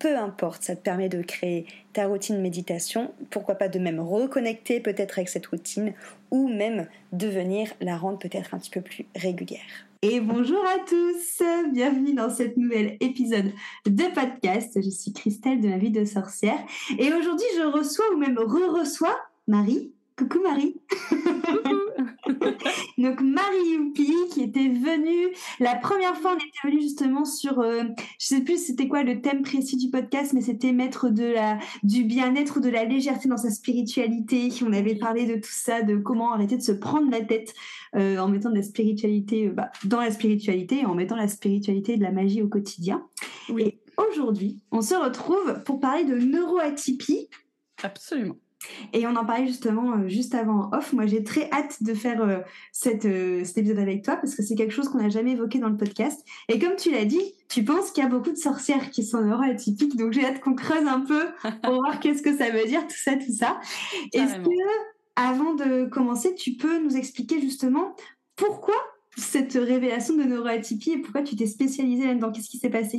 peu importe, ça te permet de créer ta routine méditation, pourquoi pas de même reconnecter peut-être avec cette routine ou même de venir la rendre peut-être un petit peu plus régulière. Et bonjour à tous, bienvenue dans cet nouvel épisode de podcast. Je suis Christelle de ma vie de sorcière et aujourd'hui je reçois ou même re-reçois Marie. Coucou Marie. Donc Marie Youpi qui était venue la première fois on était venu justement sur euh, je sais plus c'était quoi le thème précis du podcast mais c'était mettre de la du bien-être de la légèreté dans sa spiritualité. On avait parlé de tout ça de comment arrêter de se prendre la tête euh, en mettant de la spiritualité euh, bah, dans la spiritualité et en mettant la spiritualité et de la magie au quotidien. Oui. et aujourd'hui on se retrouve pour parler de neuroatypie. Absolument et on en parlait justement euh, juste avant off. Moi, j'ai très hâte de faire euh, cette, euh, cet épisode avec toi parce que c'est quelque chose qu'on n'a jamais évoqué dans le podcast. Et comme tu l'as dit, tu penses qu'il y a beaucoup de sorcières qui sont neuroatypiques. Donc, j'ai hâte qu'on creuse un peu pour voir qu'est-ce que ça veut dire, tout ça, tout ça. Est-ce que, avant de commencer, tu peux nous expliquer justement pourquoi cette révélation de neuroatypie et pourquoi tu t'es spécialisée là-dedans? Qu'est-ce qui s'est passé?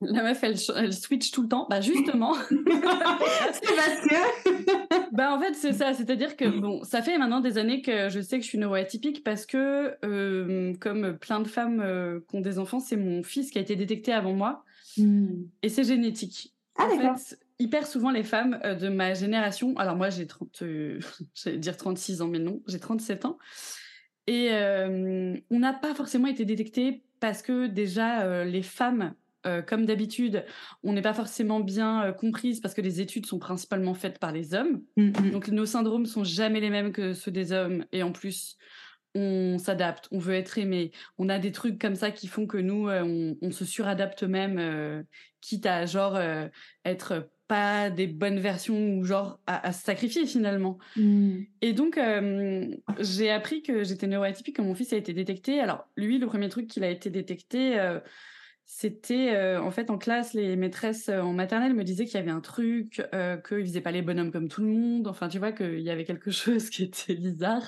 La meuf, elle, elle, switch tout le temps. Bah justement. c'est parce que. bah en fait, c'est ça. C'est-à-dire que bon, ça fait maintenant des années que je sais que je suis neuroatypique parce que, euh, comme plein de femmes euh, qui ont des enfants, c'est mon fils qui a été détecté avant moi. Hmm. Et c'est génétique. Ah d'accord. hyper souvent, les femmes euh, de ma génération. Alors moi, j'ai 30, j'allais dire 36 ans, mais non, j'ai 37 ans. Et on n'a pas forcément été détecté parce que déjà, les femmes euh, comme d'habitude, on n'est pas forcément bien euh, comprise parce que les études sont principalement faites par les hommes. Mm-hmm. Donc nos syndromes sont jamais les mêmes que ceux des hommes et en plus on s'adapte, on veut être aimé. On a des trucs comme ça qui font que nous euh, on, se suradapte même, quitte à genre être pas des bonnes versions ou genre à, se sacrifier finalement. Mm. Et donc j'ai appris que j'étais neuroatypique quand mon fils a été détecté. Alors lui, le premier truc qu'il a été détecté c'était euh, en fait en classe, les maîtresses euh, en maternelle me disaient qu'il y avait un truc, euh, qu'ils faisaient pas les bonhommes comme tout le monde. Enfin, tu vois qu'il y avait quelque chose qui était bizarre.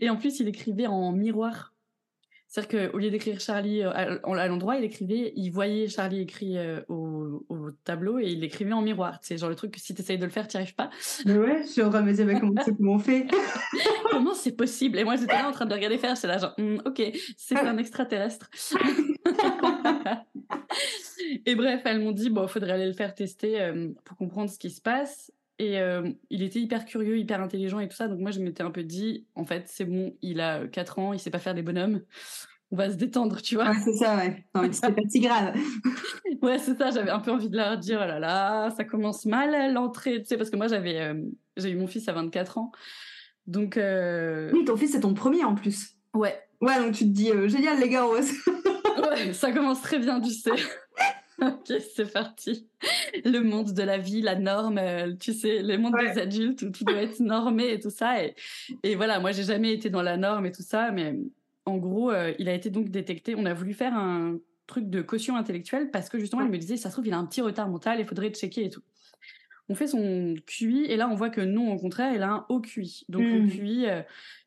Et en plus, il écrivait en miroir. C'est-à-dire qu'au lieu d'écrire Charlie euh, à, l'endroit, il écrivait, il voyait Charlie écrit au, tableau et il l'écrivait en miroir. C'est genre le truc que si tu essayes de le faire, tu n'y arrives pas. Mais ouais, je suis en train de me dire, comment, on fait? Comment c'est possible? Et moi, j'étais là en train de regarder faire, c'est là genre, hmm, ok, c'est un extraterrestre. et bref, elles m'ont dit, bon, faudrait aller le faire tester euh, pour comprendre ce qui se passe. Et il était hyper curieux, hyper intelligent et tout ça. Donc moi, je m'étais un peu dit, en fait, c'est bon, il a 4 ans, il sait pas faire des bonhommes. On va se détendre, tu vois. Ouais, c'est ça, ouais. Non, mais c'était pas si grave. ouais, c'est ça. J'avais un peu envie de leur dire, oh là là, ça commence mal l'entrée. Tu sais, parce que moi, j'avais, j'ai eu mon fils à 24 ans. Donc. Oui, ton fils, c'est ton premier en plus. Ouais. Ouais, donc tu te dis, génial, les gars, ouais, ça commence très bien, tu sais. ok, c'est parti. Le monde de la vie, la norme, euh, tu sais, le monde des adultes où tout doit être normé et tout ça. Et, et voilà, moi, j'ai jamais été dans la norme et tout ça, mais en gros, euh, il a été donc détecté. On a voulu faire un truc de caution intellectuelle parce que justement, il me disait, ça se trouve, il a un petit retard mental, il faudrait checker et tout. On fait son QI et là, on voit que non, au contraire, il a un haut QI. Donc, le hmm. QI, euh,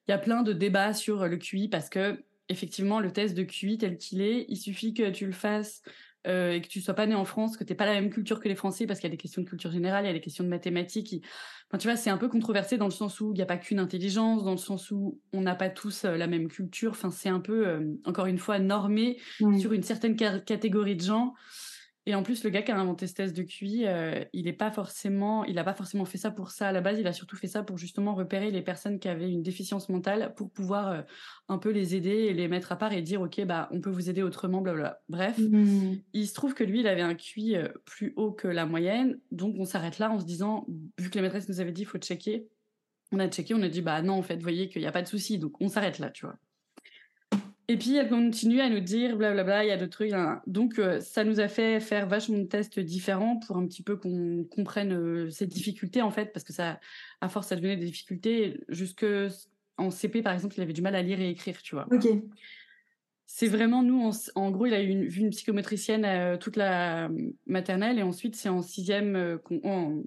il y a plein de débats sur le QI parce que effectivement, le test de QI tel qu'il est, il suffit que tu le fasses euh, et que tu sois pas né en France, que tu pas la même culture que les Français, parce qu'il y a des questions de culture générale, il y a des questions de mathématiques. Enfin, tu vois, c'est un peu controversé dans le sens où il n'y a pas qu'une intelligence, dans le sens où on n'a pas tous euh, la même culture. Enfin, c'est un peu, euh, encore une fois, normé sur une certaine catégorie de gens. Et en plus, le gars qui a inventé ce test de QI, euh, il est pas forcément, il a pas forcément fait ça pour ça à la base. Il a surtout fait ça pour justement repérer les personnes qui avaient une déficience mentale pour pouvoir euh, un peu les aider et les mettre à part et dire ok bah on peut vous aider autrement, blablabla. Bref, mmh. il se trouve que lui, il avait un QI euh, plus haut que la moyenne, donc on s'arrête là en se disant vu que la maîtresse nous avait dit faut checker, on a checké, on a dit bah non en fait, vous voyez qu'il n'y a pas de souci, donc on s'arrête là, tu vois. Et puis elle continue à nous dire blablabla, il y a d'autres trucs. Hein. Donc euh, ça nous a fait faire vachement de tests différents pour un petit peu qu'on comprenne euh, ces difficultés en fait, parce que ça, à force, ça devenait des difficultés. Jusque en CP par exemple, il avait du mal à lire et écrire, tu vois. Ok. C'est vraiment nous, en gros, il a eu une, vu une psychomotricienne euh, toute la maternelle et ensuite c'est en sixième qu'on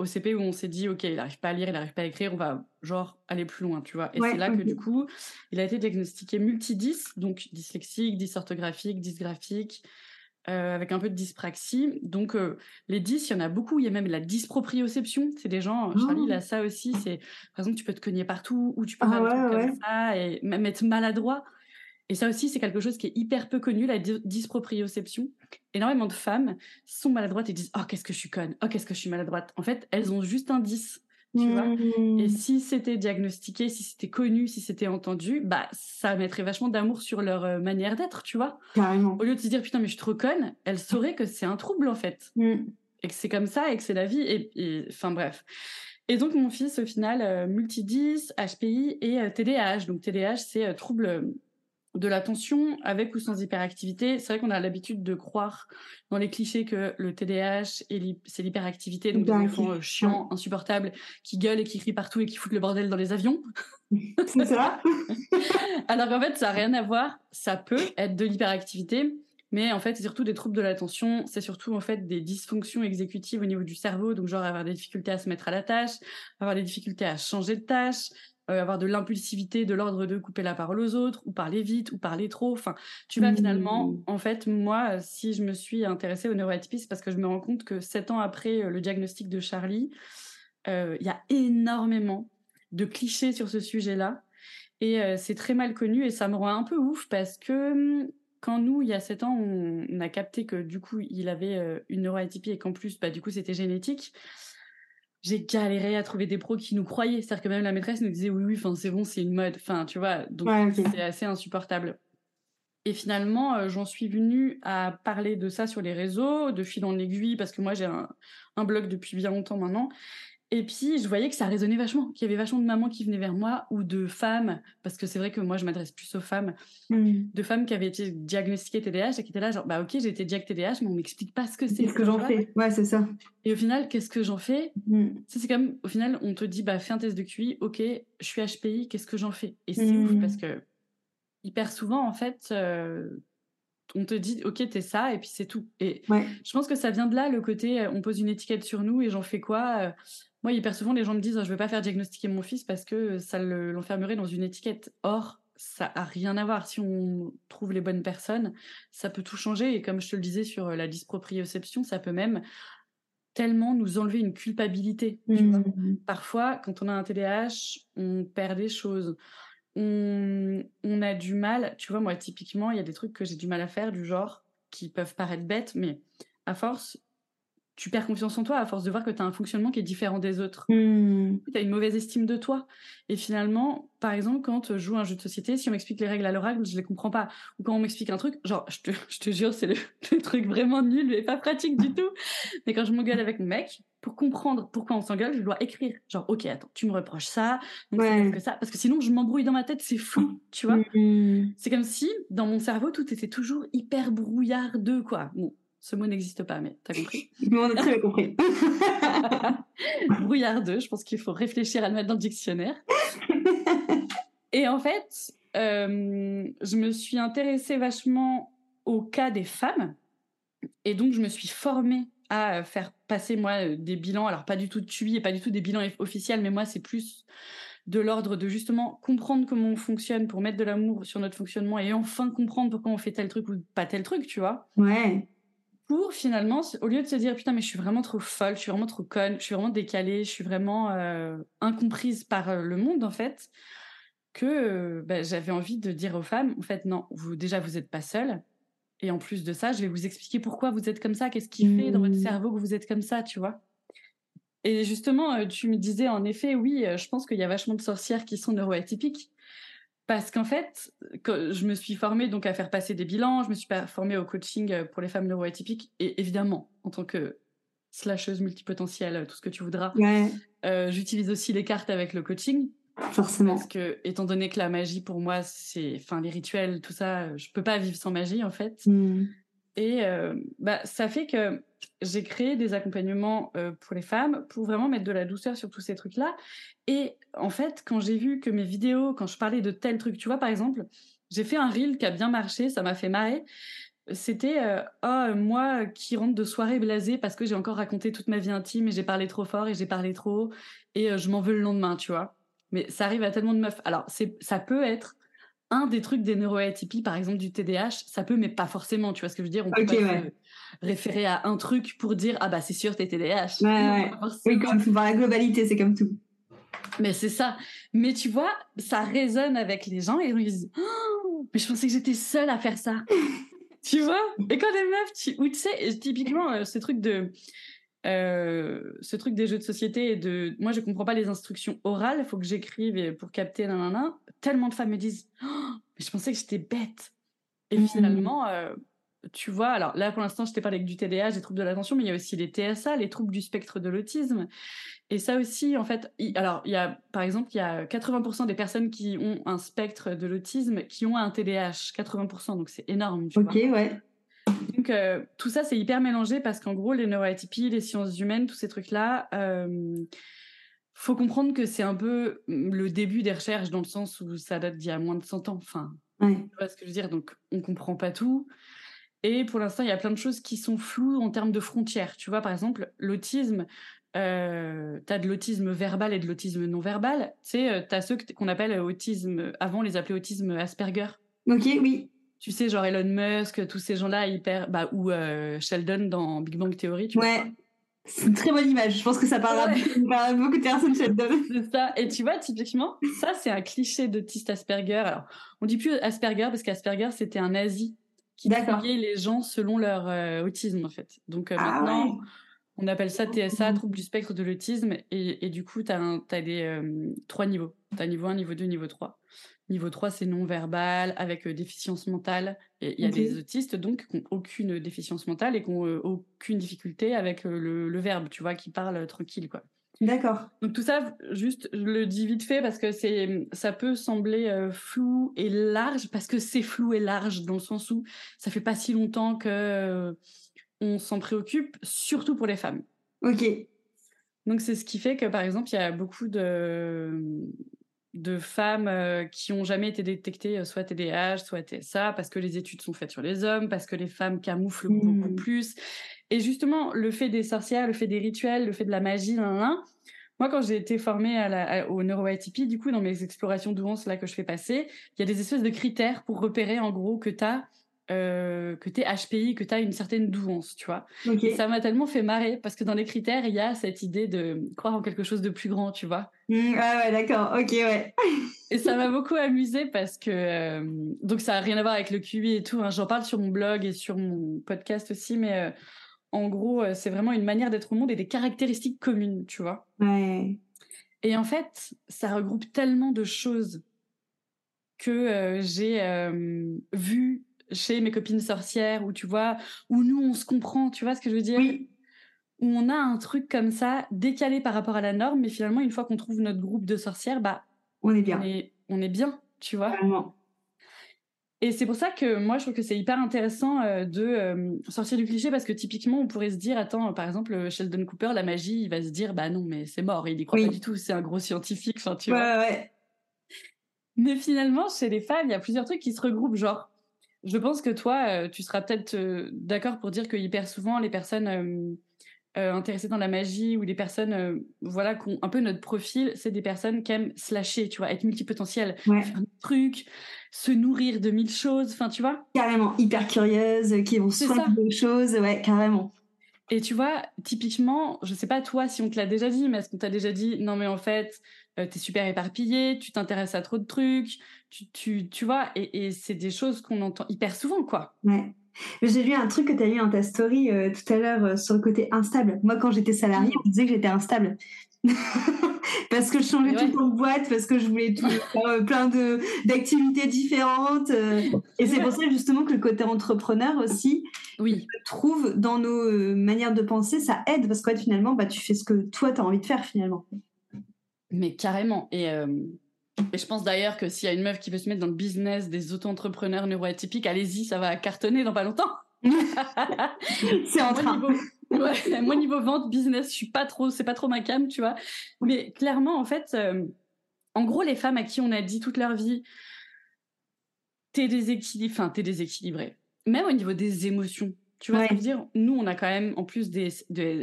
au CP où on s'est dit, OK, il n'arrive pas à lire, il n'arrive pas à écrire, on va genre aller plus loin, tu vois. Et c'est là que du coup, il a été diagnostiqué multidys, donc dyslexique, dysorthographique, dysgraphique, euh, avec un peu de dyspraxie. Donc euh, les 10, il y en a beaucoup. Il y a même la dysproprioception. C'est des gens, Charlie, il a oh. ça aussi. C'est par exemple, tu peux te cogner partout ou tu peux ah, faire comme ça et même être maladroit. Et ça aussi, c'est quelque chose qui est hyper peu connu, la dysproprioception. Énormément de femmes sont maladroites et disent Oh, qu'est-ce que je suis conne Oh, qu'est-ce que je suis maladroite En fait, elles ont juste un 10. Tu vois mmh. et si c'était diagnostiqué, si c'était connu, si c'était entendu, bah ça mettrait vachement d'amour sur leur euh, manière d'être, tu vois. Carrément. Au lieu de se dire putain mais je suis trop conne, elles sauraient que c'est un trouble en fait, mmh. et que c'est comme ça et que c'est la vie et enfin bref. Et donc mon fils au final euh, multi 10, HPI et euh, TDAH. Donc TDAH c'est trouble de l'attention avec ou sans hyperactivité. C'est vrai qu'on a l'habitude de croire dans les clichés que le TDAH, c'est l'hyperactivité, donc des enfants euh, chiants, insupportables, qui gueulent et qui crient partout et qui foutent le bordel dans les avions. C'est ça Alors qu'en fait, ça n'a rien à voir. Ça peut être de l'hyperactivité, mais en fait, c'est surtout des troubles de l'attention. C'est surtout en fait des dysfonctions exécutives au niveau du cerveau, donc genre avoir des difficultés à se mettre à la tâche, avoir des difficultés à changer de tâche, euh, avoir de l'impulsivité de l'ordre de couper la parole aux autres ou parler vite ou parler trop. Enfin, tu vas finalement, mmh. en fait, moi, si je me suis intéressée aux neuroatypies, c'est parce que je me rends compte que sept ans après euh, le diagnostic de Charlie, euh, il y a énormément de clichés sur ce sujet-là. Et c'est très mal connu et ça me rend un peu ouf parce que hum, quand nous, il y a sept ans, on, a capté que du coup, il avait une neuroatypie et qu'en plus, bah, du coup, c'était génétique j'ai galéré à trouver des pros qui nous croyaient. C'est-à-dire que même la maîtresse nous disait oui, oui, enfin c'est bon, c'est une mode. Enfin, tu vois, donc c'est assez insupportable. Et finalement, euh, j'en suis venue à parler de ça sur les réseaux, de fil en aiguille, parce que moi j'ai un, un, blog depuis bien longtemps maintenant. Et puis, je voyais que ça résonnait vachement, qu'il y avait vachement de mamans qui venaient vers moi ou de femmes, parce que c'est vrai que moi, je m'adresse plus aux femmes, mmh. de femmes qui avaient été diagnostiquées TDAH et qui étaient là, genre, bah ok, j'ai été diagnostiquée TDAH, mais on m'explique pas ce que c'est. Qu'est-ce que j'en fais? Ouais, c'est ça. Et au final, qu'est-ce que j'en fais? Mmh. C'est comme, au final, on te dit, bah fais un test de QI, ok, je suis HPI, qu'est-ce que j'en fais? Et c'est ouf, mmh. parce que hyper souvent, en fait, euh, on te dit, ok, t'es ça, et puis c'est tout. Et je pense que ça vient de là, le côté, euh, on pose une étiquette sur nous et j'en fais quoi? Euh, moi, hyper souvent, les gens me disent Je ne veux pas faire diagnostiquer mon fils parce que ça l'enfermerait dans une étiquette. Or, ça a rien à voir. Si on trouve les bonnes personnes, ça peut tout changer. Et comme je te le disais sur la dysproprioception, ça peut même tellement nous enlever une culpabilité. Mmh. Parfois, quand on a un TDAH, on perd des choses. On, on, a du mal, tu vois, moi, typiquement, il y a des trucs que j'ai du mal à faire, du genre, qui peuvent paraître bêtes, mais à force, tu perds confiance en toi à force de voir que tu as un fonctionnement qui est différent des autres. Mmh. Tu as une mauvaise estime de toi. Et finalement, par exemple, quand je joue un jeu de société, si on m'explique les règles à l'oracle, je les comprends pas. Ou quand on m'explique un truc, genre, je te, je te jure, c'est le, truc vraiment nul et pas pratique du tout. Mais quand je m'engueule avec mon mec, pour comprendre pourquoi on s'engueule, je dois écrire. Genre, ok, attends, tu me reproches ça, donc que ça. Parce que sinon, je m'embrouille dans ma tête, c'est flou, tu vois. Mmh. C'est comme si, dans mon cerveau, tout était toujours hyper brouillardeux, quoi. Bon, ce mot n'existe pas, mais t'as compris On a très bien compris. Brouillardeux, je pense qu'il faut réfléchir à le mettre dans le dictionnaire. Et en fait, euh, je me suis intéressée vachement au cas des femmes. Et donc, je me suis formée à faire passer, moi, euh, des bilans. Alors, pas du tout de TUI et pas du tout des bilans officiels, mais moi, c'est plus de l'ordre de justement comprendre comment on fonctionne pour mettre de l'amour sur notre fonctionnement et enfin comprendre pourquoi on fait tel truc ou pas tel truc, tu vois. Ouais pour finalement, au lieu de se dire putain mais je suis vraiment trop folle, je suis vraiment trop conne, je suis vraiment décalée, je suis vraiment euh, incomprise par euh, le monde en fait, que euh, bah, j'avais envie de dire aux femmes en fait non, vous déjà vous n'êtes pas seule et en plus de ça, je vais vous expliquer pourquoi vous êtes comme ça, qu'est-ce qui fait dans votre mmh. cerveau que vous êtes comme ça, tu vois. Et justement, tu me disais en effet, oui, je pense qu'il y a vachement de sorcières qui sont neuroatypiques. Parce qu'en fait, je me suis formée donc à faire passer des bilans, je me suis formée au coaching euh, pour les femmes neuroatypiques, et évidemment, en tant que slasheuse multipotentielle, tout ce que tu voudras, euh, j'utilise aussi les cartes avec le coaching. Forcément. Parce que, étant donné que la magie, pour moi, c'est, enfin, les rituels, tout ça, je peux pas vivre sans magie, en fait. Mmh. Et euh, bah, ça fait que j'ai créé des accompagnements euh, pour les femmes pour vraiment mettre de la douceur sur tous ces trucs-là. Et en fait, quand j'ai vu que mes vidéos, quand je parlais de tel truc, tu vois, par exemple, j'ai fait un reel qui a bien marché, ça m'a fait marrer. C'était euh, oh, moi qui rentre de soirée blasée parce que j'ai encore raconté toute ma vie intime et j'ai parlé trop fort et j'ai parlé trop et je m'en veux le lendemain, tu vois. Mais ça arrive à tellement de meufs. Alors, ça peut être un des trucs des neuroatypies, par exemple du TDAH, ça peut, mais pas forcément. Tu vois ce que je veux dire? On peut pas référer à un truc pour dire ah bah c'est sûr t'es TDAH. Ouais, Oui, comme dans la globalité, c'est comme tout. Mais c'est ça. Mais tu vois, ça résonne avec les gens et ils disent oh, mais je pensais que j'étais seule à faire ça. tu vois? Et quand les meufs, tu, ou tu sais, typiquement euh, ce truc de euh, ce truc des jeux de société et de moi je comprends pas les instructions orales, il faut que j'écrive pour capter nanana. Tellement de femmes me disent oh, mais je pensais que j'étais bête. Et mmh. finalement euh, tu vois, alors là pour l'instant je t'ai parlé avec du TDA, des troubles de l'attention, mais il y a aussi les TSA, les troubles du spectre de l'autisme. Et ça aussi, en fait, alors il y a, par exemple, il y a 80% des personnes qui ont un spectre de l'autisme qui ont un TDAH, 80%, donc c'est énorme. Tu ok, ouais. Donc euh, tout ça c'est hyper mélangé parce qu'en gros les neuroatypies, les sciences humaines, tous ces trucs là, euh, faut comprendre que c'est un peu le début des recherches dans le sens où ça date d'il y a moins de 100 ans. Enfin, tu vois ce que je veux dire? Donc on comprend pas tout. Et pour l'instant, il y a plein de choses qui sont floues en termes de frontières. Tu vois, par exemple, l'autisme, euh, tu as de l'autisme verbal et de l'autisme non verbal. Tu sais, euh, tu as ceux qu'on appelle autisme, avant on les appelait autisme Asperger. Ok, oui tu sais, genre Elon Musk, tous ces gens-là hyper, bah, ou euh, Sheldon dans Big Bang Theory, tu ouais. C'est une très bonne image. Je pense que ça parlera à beaucoup de personnes, Sheldon. C'est ça. Et tu vois, typiquement, ça, c'est un cliché d'autiste Asperger. Alors, on dit plus Asperger parce qu'Asperger, c'était un nazi qui triait les gens selon leur euh, autisme, en fait. Donc, euh, ah maintenant, on appelle ça TSA, trouble du spectre de l'autisme. Et, et, du coup, tu as, as, des trois niveaux. Tu as niveau 1, niveau 2, niveau 3. Niveau 3, c'est non-verbal, avec euh, déficience mentale. Il y a des autistes, donc, qui n'ont aucune déficience mentale et qui n'ont euh, aucune difficulté avec euh, le, verbe, tu vois, qui parlent tranquille, quoi. D'accord. Donc tout ça, juste, je le dis vite fait parce que c'est, ça peut sembler flou et large parce que c'est flou et large dans le sens où ça fait pas si longtemps que on s'en préoccupe, surtout pour les femmes. Ok. Donc c'est ce qui fait que par exemple il y a beaucoup de de femmes euh, qui ont jamais été détectées euh, soit TDAH, soit TSA, parce que les études sont faites sur les hommes, parce que les femmes camouflent beaucoup mmh. plus. Et justement, le fait des sorcières, le fait des rituels, le fait de la magie, moi, quand j'ai été formée à la, au neuroatypie, du coup, dans mes explorations douance là que je fais passer, il y a des espèces de critères pour repérer en gros que tu as euh, que tu es HPI, que tu as une certaine douance, tu vois. Et ça m'a tellement fait marrer parce que dans les critères, il y a cette idée de croire en quelque chose de plus grand, tu vois. Mmh, ah ouais, d'accord, ok, ouais. et ça m'a beaucoup amusé parce que. Euh, donc ça n'a rien à voir avec le QI et tout, hein. j'en parle sur mon blog et sur mon podcast aussi, mais euh, en gros, c'est vraiment une manière d'être au monde et des caractéristiques communes, tu vois. Ouais. Et en fait, ça regroupe tellement de choses que j'ai vu chez mes copines sorcières, où tu vois, où nous on se comprend, tu vois ce que je veux dire? Oui. Où on a un truc comme ça, décalé par rapport à la norme, mais finalement, une fois qu'on trouve notre groupe de sorcières, bah. On est bien. On est, bien, tu vois? Vraiment. Et c'est pour ça que moi, je trouve que c'est hyper intéressant euh, de euh, sortir du cliché parce que typiquement, on pourrait se dire, attends, par exemple, Sheldon Cooper, la magie, il va se dire, bah non, mais c'est mort, il y croit pas du tout, c'est un gros scientifique, enfin, tu ouais, vois? Ouais. Mais finalement, chez les femmes, il y a plusieurs trucs qui se regroupent, genre, je pense que toi, euh, tu seras peut-être euh, d'accord pour dire que hyper souvent, les personnes euh, intéressées dans la magie ou les personnes voilà, qui ont un peu notre profil, c'est des personnes qui aiment slasher, tu vois, être multipotentielles, ouais. faire des trucs, se nourrir de mille choses, enfin, tu vois. Carrément, hyper curieuses, qui vont soigner des choses, ouais, carrément. Et tu vois, typiquement, je sais pas toi si on te l'a déjà dit, mais est-ce qu'on t'a déjà dit, non mais en fait, tu es super éparpillé, tu t'intéresses à trop de trucs, tu, tu, tu vois, et, et c'est des choses qu'on entend hyper souvent, quoi. Ouais. J'ai lu un truc que tu as lu dans ta story euh, tout à l'heure euh, sur le côté instable. Moi, quand j'étais salariée, on disait que j'étais instable. parce que je changeais tout le temps de boîte, parce que je voulais tout, faire euh, plein de, d'activités différentes. et c'est pour ça justement que le côté entrepreneur aussi, oui. trouve dans nos manières de penser, ça aide parce que finalement, bah, tu fais ce que toi, tu as envie de faire finalement. Mais carrément. Et, et je pense d'ailleurs que s'il y a une meuf qui veut se mettre dans le business des auto-entrepreneurs neuroatypiques, allez-y, ça va cartonner dans pas longtemps. c'est en train. Niveau, ouais, moi, niveau vente, business, je suis pas trop, c'est pas trop ma cam, tu vois. Mais clairement, en fait, euh, en gros, les femmes à qui on a dit toute leur vie, t'es déséquilibré, enfin, t'es déséquilibré. Même au niveau des émotions, tu vois ce que je veux dire? Nous, on a quand même, en plus des,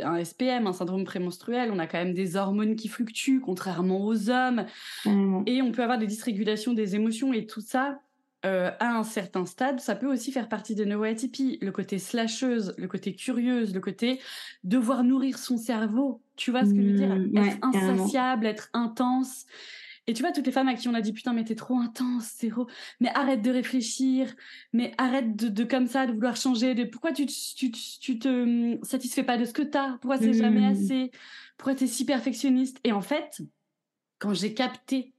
un SPM, un syndrome prémenstruel, on a quand même des hormones qui fluctuent, contrairement aux hommes. Mmh. Et on peut avoir des dysrégulations des émotions et tout ça. Euh, à un certain stade, ça peut aussi faire partie des neuroatypies. Le côté slasheuse, le côté curieuse, le côté devoir nourrir son cerveau. Tu vois ce que je veux dire? Mmh, Être insatiable, être intense. Et tu vois, toutes les femmes à qui on a dit putain, mais t'es trop intense, c'est mais arrête de réfléchir, mais arrête de, de, comme ça, de vouloir changer, de pourquoi tu, tu, tu te hum, satisfais pas de ce que t'as, pourquoi c'est jamais Mmh. assez, pourquoi t'es si perfectionniste? Et en fait, quand j'ai capté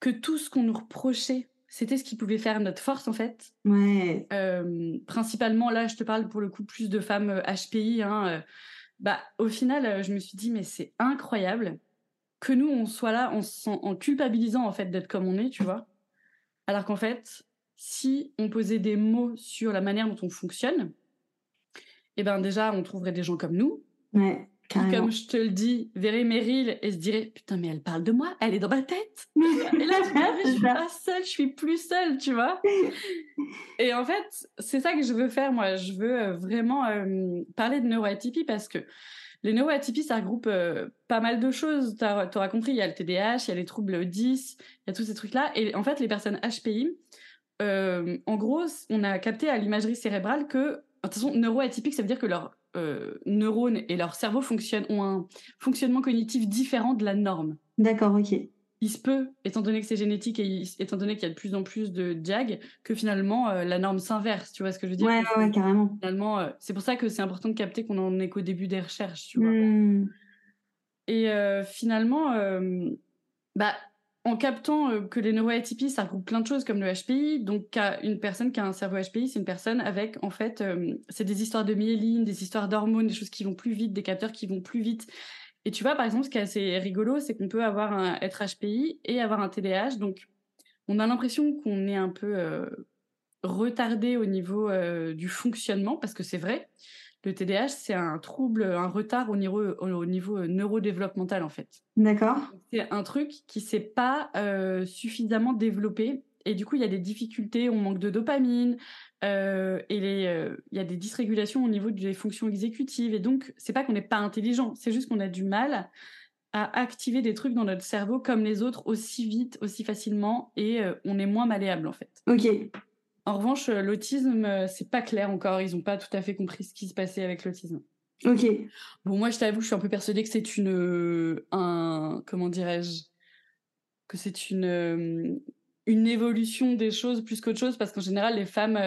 que tout ce qu'on nous reprochait, c'était ce qui pouvait faire notre force en fait. Ouais. Euh, principalement, là, je te parle pour le coup plus de femmes euh, HPI. Hein, euh, bah, au final, euh, je me suis dit, mais c'est incroyable que nous, on soit là en, en culpabilisant en fait d'être comme on est, tu vois. Alors qu'en fait, si on posait des mots sur la manière dont on fonctionne, eh ben déjà, on trouverait des gens comme nous. Ouais. Comme je te le dis, verrait Meryl et se dirait Putain, mais elle parle de moi, elle est dans ma tête. et là, tu vois, je suis pas seule, je suis plus seule, tu vois. et en fait, c'est ça que je veux faire, moi. Je veux euh, vraiment euh, parler de neuroatypie parce que les neuroatypies, ça regroupe euh, pas mal de choses. Tu auras compris, il y a le TDAH, il y a les troubles 10, il y a tous ces trucs-là. Et en fait, les personnes HPI, euh, en gros, on a capté à l'imagerie cérébrale que, façon, neuroatypique, ça veut dire que leurs euh, neurones et leur cerveau fonctionnent, ont un fonctionnement cognitif différent de la norme. D'accord, ok. Il se peut, étant donné que c'est génétique et étant donné qu'il y a de plus en plus de diag, que finalement euh, la norme s'inverse. Tu vois ce que je veux dire? Ouais, ouais, carrément. Finalement, euh, c'est pour ça que c'est important de capter qu'on en est qu'au début des recherches, tu vois. Mmh. Et euh, finalement, bah, en captant que les neuroatypies, ça regroupe plein de choses comme le HPI. Donc, une personne qui a un cerveau HPI, c'est une personne avec, en fait, c'est des histoires de myéline, des histoires d'hormones, des choses qui vont plus vite, des capteurs qui vont plus vite. Et tu vois, par exemple, ce qui est assez rigolo, c'est qu'on peut avoir un être HPI et avoir un TDAH. Donc, on a l'impression qu'on est un peu euh, retardé au niveau euh, du fonctionnement, parce que c'est vrai. Le TDAH, c'est un trouble, un retard au niveau, au niveau neurodéveloppemental, en fait. D'accord. C'est un truc qui s'est pas euh, suffisamment développé. Et du coup, il y a des difficultés, on manque de dopamine, euh, et il euh, y a des dysrégulations au niveau des fonctions exécutives. Et donc, c'est pas qu'on n'est pas intelligent, c'est juste qu'on a du mal à activer des trucs dans notre cerveau comme les autres aussi vite, aussi facilement, et euh, on est moins malléable en fait. Ok. En revanche, euh, l'autisme, euh, c'est pas clair encore. Ils n'ont pas tout à fait compris ce qui se passait avec l'autisme. Ok. Bon, moi, je t'avoue, je suis un peu persuadée que c'est une, un, comment dirais-je, que c'est une, une évolution des choses plus qu'autre chose, parce qu'en général, les femmes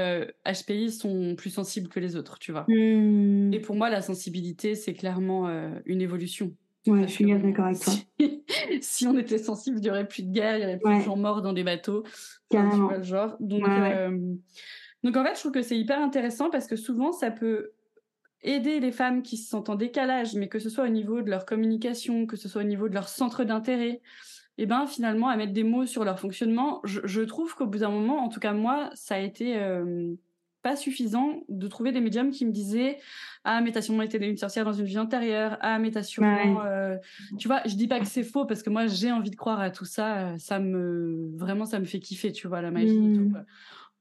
HPI sont plus sensibles que les autres, tu vois. Hmm. Et pour moi, la sensibilité, c'est clairement une évolution. Ouais, je suis bien d'accord avec toi. si on était sensible, il n'y aurait plus de guerre, il n'y aurait plus de gens morts dans des bateaux. Carrément. le genre. Donc, euh, donc, en fait, je trouve que c'est hyper intéressant parce que souvent, ça peut aider les femmes qui se sentent en décalage, mais que ce soit au niveau de leur communication, que ce soit au niveau de leur centre d'intérêt, et eh ben finalement, à mettre des mots sur leur fonctionnement, je, trouve qu'au bout d'un moment, en tout cas moi, ça a été... Euh, pas suffisant de trouver des médiums qui me disaient ah mais t'as sûrement été une sorcière dans une vie antérieure. Ah mais t'as sûrement euh, tu vois je dis pas que c'est faux parce que moi j'ai envie de croire à tout ça. Ça me vraiment ça me fait kiffer tu vois la magie et tout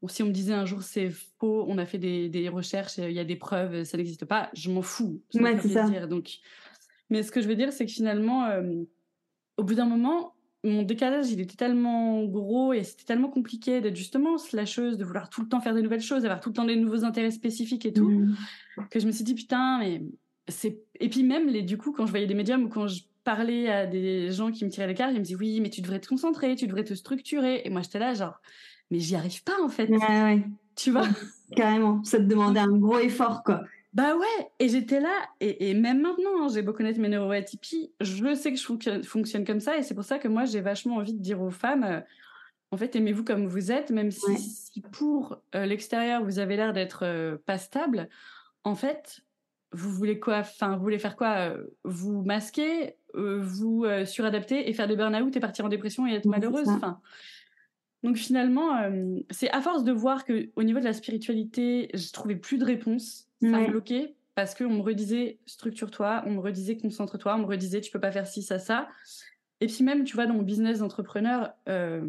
mmh. si on me disait un jour c'est faux on a fait des, des recherches il y a des preuves ça n'existe pas je m'en fous. Ouais, ça. donc. Mais ce que je veux dire c'est que finalement euh, au bout d'un moment mon décalage, il était tellement gros et c'était tellement compliqué d'être justement slasheuse, de vouloir tout le temps faire des nouvelles choses, d'avoir tout le temps des nouveaux intérêts spécifiques et tout, mmh. que je me suis dit putain, mais c'est. Et puis même, les, du coup, quand je voyais des médiums ou quand je parlais à des gens qui me tiraient les cartes, ils me disaient oui, mais tu devrais te concentrer, tu devrais te structurer. Et moi, j'étais là, genre, mais j'y arrive pas en fait. Ouais, ouais. Tu vois? Carrément, ça te demandait un gros effort, quoi. Bah ouais, et j'étais là, et, même maintenant, hein, j'ai beau connaître mes neuroatypies, je sais que je fonctionne comme ça, et c'est pour ça que moi, j'ai vachement envie de dire aux femmes, euh, en fait, aimez-vous comme vous êtes, même si, pour euh, l'extérieur, vous avez l'air d'être euh, pas stable, en fait, vous voulez quoi Enfin, vous voulez faire quoi Vous masquer, vous suradapter et faire des burn-out et partir en dépression et être malheureuse enfin, donc finalement, c'est à force de voir que au niveau de la spiritualité, je trouvais plus de réponses ça me bloquait parce qu'on me redisait structure-toi, on me redisait concentre-toi, on me redisait tu peux pas faire ci, ça, ça. Et puis même, tu vois, dans mon business d'entrepreneur, euh,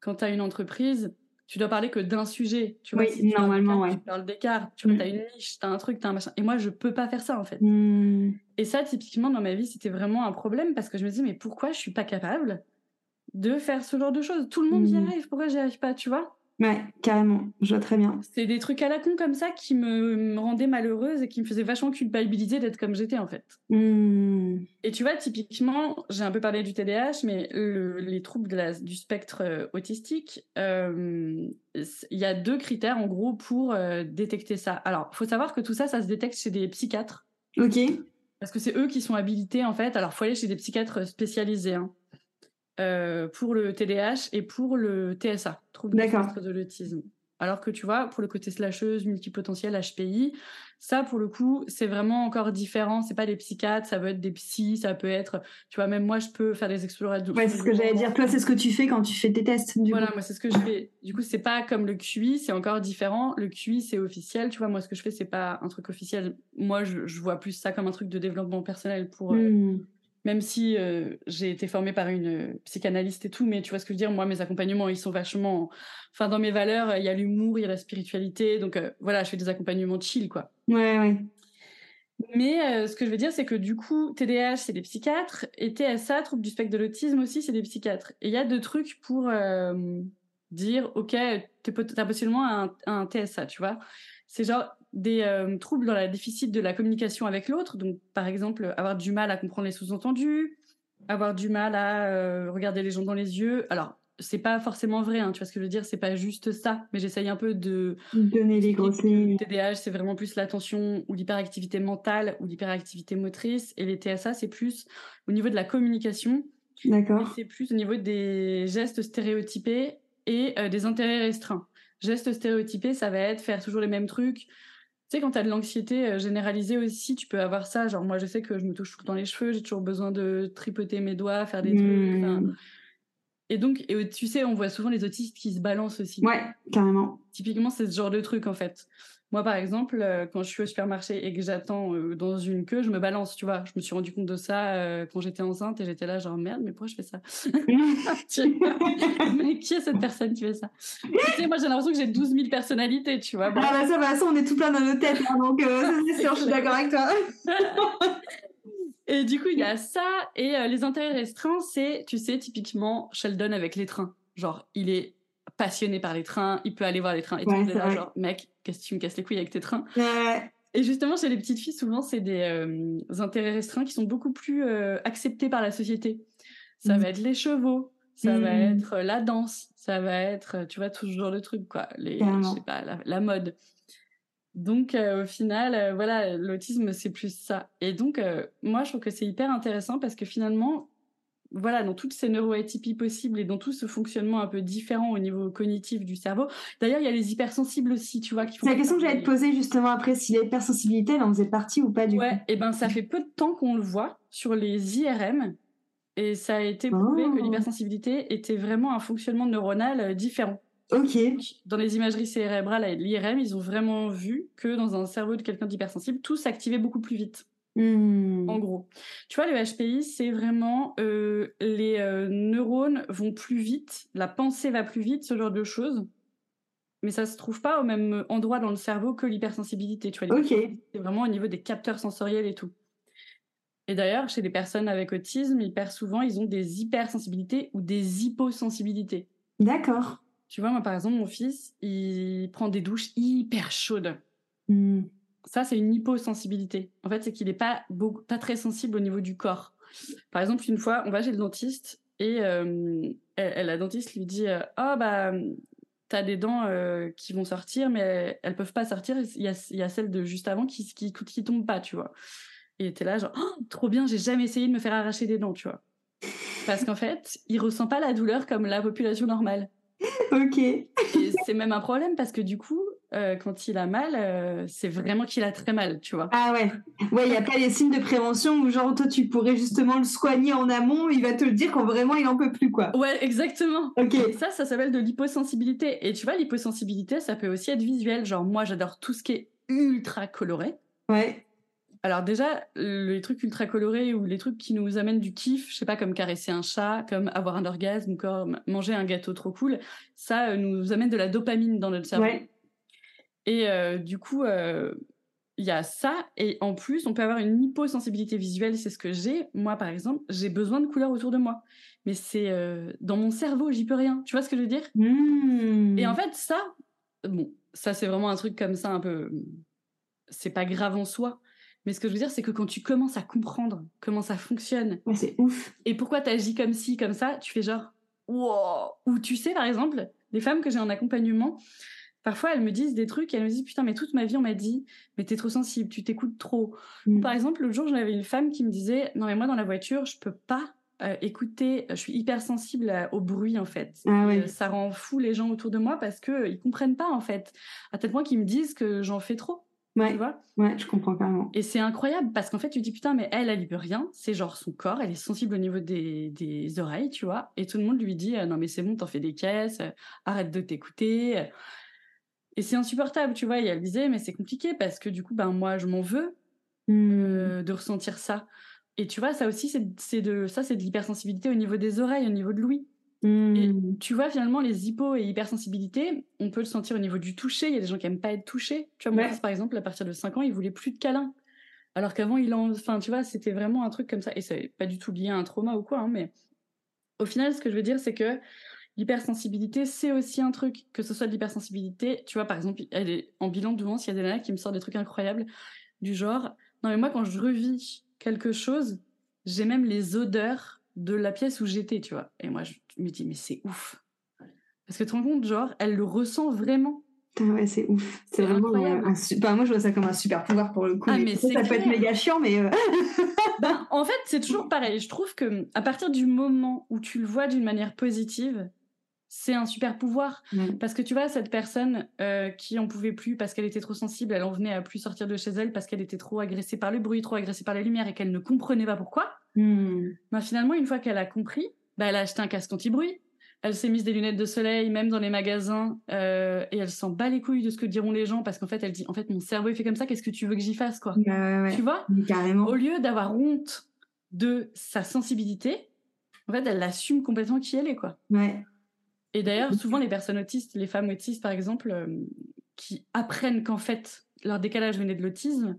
quand tu as une entreprise, tu dois parler que d'un sujet. Tu vois, oui, normalement, ouais. Tu parles d'écart, tu vois, as une niche, tu as un truc, tu as un machin. Et moi, je peux pas faire ça, en fait. Mmh. Et ça, typiquement, dans ma vie, c'était vraiment un problème parce que je me disais, mais pourquoi je suis pas capable de faire ce genre de choses? Tout le monde y mmh. arrive, pourquoi j'y arrive pas, tu vois? Ouais, carrément, je vois très bien. C'est des trucs à la con comme ça qui me, rendaient malheureuse et qui me faisaient vachement culpabiliser d'être comme j'étais en fait. Hmm. Et tu vois, typiquement, j'ai un peu parlé du TDAH, mais les troubles de la, du spectre euh, autistique, euh, il y a deux critères en gros pour euh, détecter ça. Alors, il faut savoir que tout ça, ça se détecte chez des psychiatres. Ok. Parce que c'est eux qui sont habilités en fait. Alors, faut aller chez des psychiatres spécialisés. Hein. Euh, pour le TDAH et pour le TSA, trouble du de l'autisme. Alors que tu vois, pour le côté slasheuse, multipotentiel, HPI, ça pour le coup, c'est vraiment encore différent. C'est pas des psychiatres, ça peut être des psys, ça peut être, tu vois, même moi je peux faire des explorations. Ouais, c'est ce que j'allais dire. Toi, c'est ce que tu fais quand tu fais tes tests. voilà, moi c'est ce que je fais. Du coup, c'est pas comme le QI, c'est encore différent. Le QI, c'est officiel. Tu vois, moi ce que je fais, c'est pas un truc officiel. Moi, je, vois plus ça comme un truc de développement personnel pour. Euh, hmm même si euh, j'ai été formée par une euh, psychanalyste et tout, mais tu vois ce que je veux dire, moi, mes accompagnements, ils sont vachement... Enfin, dans mes valeurs, il y a l'humour, il y a la spiritualité, donc euh, voilà, je fais des accompagnements chill, quoi. Ouais, ouais. Mais ce que je veux dire, c'est que du coup, TDAH, c'est des psychiatres, et TSA, trouble du spectre de l'autisme aussi, c'est des psychiatres. Et il y a deux trucs pour dire, OK, t'as possiblement un, un TSA, tu vois. C'est genre, des euh, troubles dans la déficit de la communication avec l'autre, donc par exemple avoir du mal à comprendre les sous-entendus, avoir du mal à euh, regarder les gens dans les yeux. Alors c'est pas forcément vrai, hein, tu vois ce que je veux dire, c'est pas juste ça, mais j'essaye un peu de donner les grosses lignes. TDAH, c'est vraiment plus l'attention ou l'hyperactivité mentale ou l'hyperactivité motrice, et les TSA, c'est plus au niveau de la communication. D'accord. C'est plus au niveau des gestes stéréotypés et euh, des intérêts restreints. Gestes stéréotypés, ça va être faire toujours les mêmes trucs, tu sais, quand tu as de l'anxiété euh, généralisée aussi, tu peux avoir ça. Genre, moi, je sais que je me touche tout le temps les cheveux, j'ai toujours besoin de tripoter mes doigts, faire des trucs. Mmh. Et donc, et, tu sais, on voit souvent les autistes qui se balancent aussi. Ouais, carrément. Typiquement, c'est ce genre de truc, en fait. Moi, par exemple, euh, quand je suis au supermarché et que j'attends euh, dans une queue, je me balance, tu vois. Je me suis rendu compte de ça euh, quand j'étais enceinte et j'étais là, genre, merde, mais pourquoi je fais ça? Mais qui est cette personne qui fait ça? Tu sais, moi, j'ai l'impression que j'ai 12 000 personnalités, tu vois. Ah, bah ça, bah, ça, on est tout plein dans nos têtes, hein, donc c'est sûr, je suis d'accord avec toi. Et du coup, il y a ça. Et les intérêts restreints, c'est, tu sais, typiquement Sheldon avec les trains. Genre, il est passionné par les trains, il peut aller voir les trains. Et tout le là, genre, mec, qu'est-ce que tu me casses les couilles avec tes trains? Et justement, chez les petites filles, souvent, c'est des euh, intérêts restreints qui sont beaucoup plus euh, acceptés par la société. Ça mm. va être les chevaux, ça va mm. être la danse, ça va être, tu vois, tout ce genre de trucs, quoi. Les, je sais pas, la mode. Donc, euh, au final, euh, voilà, l'autisme, c'est plus ça. Et donc, euh, moi, je trouve que c'est hyper intéressant parce que finalement, voilà, dans toutes ces neuroatypies possibles et dans tout ce fonctionnement un peu différent au niveau cognitif du cerveau. D'ailleurs, il y a les hypersensibles aussi, tu vois. C'est la question que j'allais te poser justement après, si l'hypersensibilité, elle en faisait partie ou pas du ouais, et ben ça fait peu de temps qu'on le voit sur les IRM. Et ça a été prouvé que oh. l'hypersensibilité était vraiment un fonctionnement neuronal différent. Ok. Dans les imageries cérébrales et l'IRM, ils ont vraiment vu que dans un cerveau de quelqu'un d'hypersensible, tout s'activait beaucoup plus vite. Hmm. En gros. Tu vois, le HPI, c'est vraiment euh, les euh, neurones vont plus vite, la pensée va plus vite, ce genre de choses. Mais ça se trouve pas au même endroit dans le cerveau que l'hypersensibilité. Tu vois, c'est vraiment au niveau des capteurs sensoriels et tout. Et d'ailleurs, chez les personnes avec autisme, hyper souvent, ils ont des hypersensibilités ou des hyposensibilités. D'accord. Tu vois, moi, par exemple, mon fils, il prend des douches hyper chaudes. Hmm. Ça, c'est une hyposensibilité. En fait, c'est qu'il n'est pas, pas très sensible au niveau du corps. Par exemple, une fois, on va chez le dentiste et euh, la dentiste lui dit euh, Oh, bah, t'as des dents euh, qui vont sortir, mais elles, peuvent pas sortir. Il y a, il y a celle de juste avant qui, qui, qui tombe pas, tu vois. Et il était là, genre, oh, trop bien, j'ai jamais essayé de me faire arracher des dents, tu vois. Parce qu'en fait, il ressent pas la douleur comme la population normale. ok. c'est même un problème parce que du coup, euh, quand il a mal, euh, c'est vraiment qu'il a très mal, tu vois. Ah ouais. Ouais, il n'y a pas les signes de prévention où genre toi tu pourrais justement le soigner en amont, il va te le dire quand vraiment il en peut plus quoi. Ouais, exactement. Ok. ça, ça s'appelle de l'hyposensibilité. Et tu vois, l'hyposensibilité, ça peut aussi être visuel. Genre moi, j'adore tout ce qui est ultra coloré. Ouais. Alors déjà, les trucs ultra colorés ou les trucs qui nous amènent du kiff, je sais pas, comme caresser un chat, comme avoir un orgasme, comme manger un gâteau trop cool, ça euh, nous amène de la dopamine dans notre cerveau. Et euh, du coup, euh, il y a ça. Et en plus, on peut avoir une hyposensibilité visuelle, c'est ce que j'ai. Moi, par exemple, j'ai besoin de couleurs autour de moi. Mais c'est dans mon cerveau, j'y peux rien. Tu vois ce que je veux dire? Mmh. Et en fait, ça, bon, ça c'est vraiment un truc comme ça, un peu... C'est pas grave en soi mais ce que je veux dire, c'est que quand tu commences à comprendre comment ça fonctionne, c'est ouf. Et pourquoi tu agis comme ci, comme ça, tu fais genre, wow. Ou tu sais, par exemple, les femmes que j'ai en accompagnement, parfois elles me disent des trucs et elles me disent, putain, mais toute ma vie, on m'a dit, mais t'es trop sensible, tu t'écoutes trop. Mm. par exemple, l'autre jour, j'avais une femme qui me disait, non, mais moi, dans la voiture, je peux pas euh, écouter, je suis hypersensible au bruit en fait. Ah euh, ça rend fou les gens autour de moi parce que ils comprennent pas en fait, à tel point qu'ils me disent que j'en fais trop. Ouais. Tu vois ouais, je comprends carrément. Et c'est incroyable parce qu'en fait, tu dis putain, mais elle, elle, y peut rien. C'est genre son corps, elle est sensible au niveau des, des oreilles, tu vois. Et tout le monde lui dit euh, non, mais c'est bon, t'en fais des caisses, euh, arrête de t'écouter. Et c'est insupportable, tu vois. Et elle disait, mais c'est compliqué parce que du coup, ben, moi, je m'en veux mmh. euh, de ressentir ça. Et tu vois, ça aussi, c'est de, ça, c'est de l'hypersensibilité au niveau des oreilles, au niveau de l'ouïe. Et mmh. tu vois, finalement, les hypo et hypersensibilités, on peut le sentir au niveau du toucher. Il y a des gens qui aiment pas être touchés. Tu vois, moi, par exemple, à partir de 5 ans, il voulait plus de câlins. Alors qu'avant, il en. Enfin, tu vois, c'était vraiment un truc comme ça. Et c'est pas du tout lié à un trauma ou quoi, hein, mais au final, ce que je veux dire, c'est que l'hypersensibilité, c'est aussi un truc, que ce soit de l'hypersensibilité. Tu vois, par exemple, elle est en bilan de il y a des nanas qui me sortent des trucs incroyables, du genre, non, mais moi, quand je revis quelque chose, j'ai même les odeurs de la pièce où j'étais, tu vois. Et moi, je me dis, mais c'est ouf. Parce que tu te rends compte, genre, elle le ressent vraiment. Ah ouais, c'est ouf. C'est vraiment un, super. moi, je vois ça comme un super pouvoir pour le coup. Ah, mais ça, peut être méga chiant, mais. Euh, ben, en fait, c'est toujours pareil. Je trouve que à partir du moment où tu le vois d'une manière positive, c'est un super pouvoir. Parce que tu vois, cette personne euh, qui en pouvait plus parce qu'elle était trop sensible, elle en venait à plus sortir de chez elle parce qu'elle était trop agressée par le bruit, trop agressée par la lumière et qu'elle ne comprenait pas pourquoi. Ben, finalement, une fois qu'elle a compris, ben, elle a acheté un casque anti-bruit. Elle s'est mise des lunettes de soleil, même dans les magasins, euh, et elle s'en bat les couilles de ce que diront les gens parce qu'en fait, elle dit en fait, mon cerveau est fait comme ça, qu'est-ce que tu veux que j'y fasse, quoi? Tu vois? Carrément. Au lieu d'avoir honte de sa sensibilité, en fait, elle l'assume complètement qui elle est, quoi. Ouais. Et d'ailleurs, souvent, les personnes autistes, les femmes autistes, par exemple, euh, qui apprennent qu'en fait, leur décalage venait de l'autisme,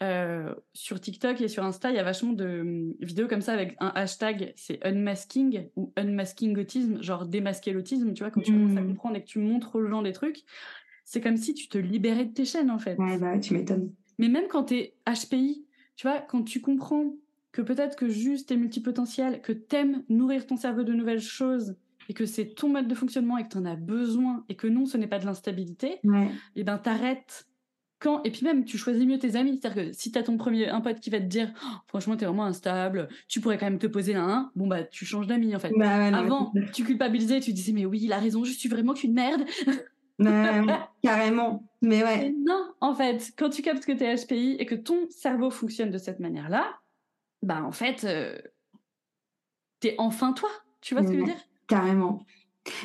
euh, sur TikTok et sur Insta, il y a vachement de hum, vidéos comme ça avec un hashtag, c'est unmasking ou unmasking autisme, genre démasquer l'autisme, tu vois, quand tu commences à Mmh. comprendre et que tu montres aux gens des trucs, c'est comme si tu te libérais de tes chaînes en fait. Ouais, bah, tu m'étonnes. Mais même quand tu es HPI, tu vois, quand tu comprends que peut-être que juste t'es multipotentiel, que t'aimes nourrir ton cerveau de nouvelles choses et que c'est ton mode de fonctionnement et que t'en as besoin et que non, ce n'est pas de l'instabilité, Ouais. et ben t'arrêtes quand et puis même tu choisis mieux tes amis. C'est-à-dire que si t'as ton premier un pote qui va te dire Oh, franchement t'es vraiment instable tu pourrais quand même te poser un un bon bah tu changes d'amis en fait. Bah, ouais, avant tu culpabilisais tu disais mais oui il a raison je suis vraiment qu'une merde. Ouais, carrément. Mais ouais. Non en fait. Quand tu captes que t'es HPI et que ton cerveau fonctionne de cette manière là bah en fait euh, t'es enfin toi. Tu vois ce que je veux dire? Carrément.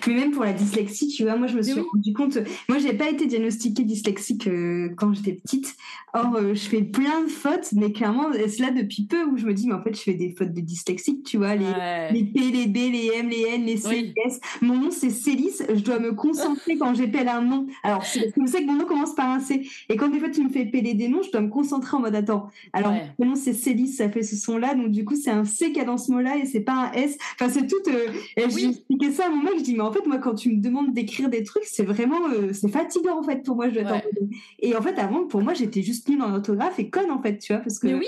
Mais même pour la dyslexie, tu vois, moi je me suis oui. rendu compte. Moi, j'ai pas été diagnostiquée dyslexique euh, quand j'étais petite. Or, euh, je fais plein de fautes, mais clairement, c'est là depuis peu où je me dis, mais en fait, je fais des fautes de dyslexique, tu vois, les, Ouais. les P, les B, les M, les N, les C, Oui. les S. Mon nom, c'est Célis. Je dois me concentrer quand j'épelle un nom. Alors, c'est sais que mon nom commence par un C. Et quand des fois, tu me fais épeler des noms, je dois me concentrer en mode attends. Alors, Ouais. mon nom, c'est Célis, ça fait ce son-là. Donc, du coup, c'est un C qu'il y a dans ce mot-là et c'est pas un S. Enfin, c'est tout. euh, Oui. J'ai expliqué ça à mon mec. Dis, mais en fait, moi, quand tu me demandes d'écrire des trucs, c'est vraiment. euh, c'est fatigant, en fait, pour moi. Je dois Ouais. Et en fait, avant, pour moi, j'étais juste nulle en orthographe et conne, en fait, tu vois. Parce que... mais oui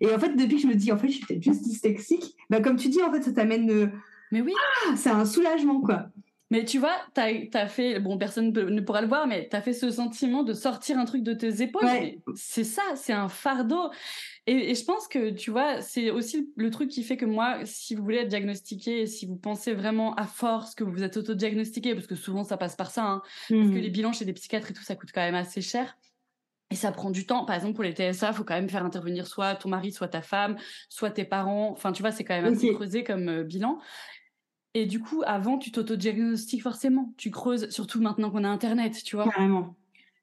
Et en fait, depuis que je me dis, en fait, je suis peut-être juste dyslexique, bah, comme tu dis, en fait, ça t'amène. euh, mais oui ah, c'est un soulagement, quoi. Mais tu vois, t'as as fait, bon, personne ne pourra le voir, mais t'as fait ce sentiment de sortir un truc de tes épaules. Ouais. C'est ça, c'est un fardeau. Et, et je pense que, tu vois, c'est aussi le truc qui fait que moi, si vous voulez être diagnostiqué, si vous pensez vraiment à force que vous êtes auto-diagnostiqué, parce que souvent ça passe par ça, hein, parce que Mhm. les bilans chez des psychiatres et tout, ça coûte quand même assez cher. Et ça prend du temps. Par exemple, pour les TSA, faut quand même faire intervenir soit ton mari, soit ta femme, soit tes parents. Enfin, tu vois, c'est quand même assez creusé comme euh, bilan. Et du coup, avant, tu t'auto-diagnostiques forcément. Tu creuses, surtout maintenant qu'on a Internet, tu vois. Carrément.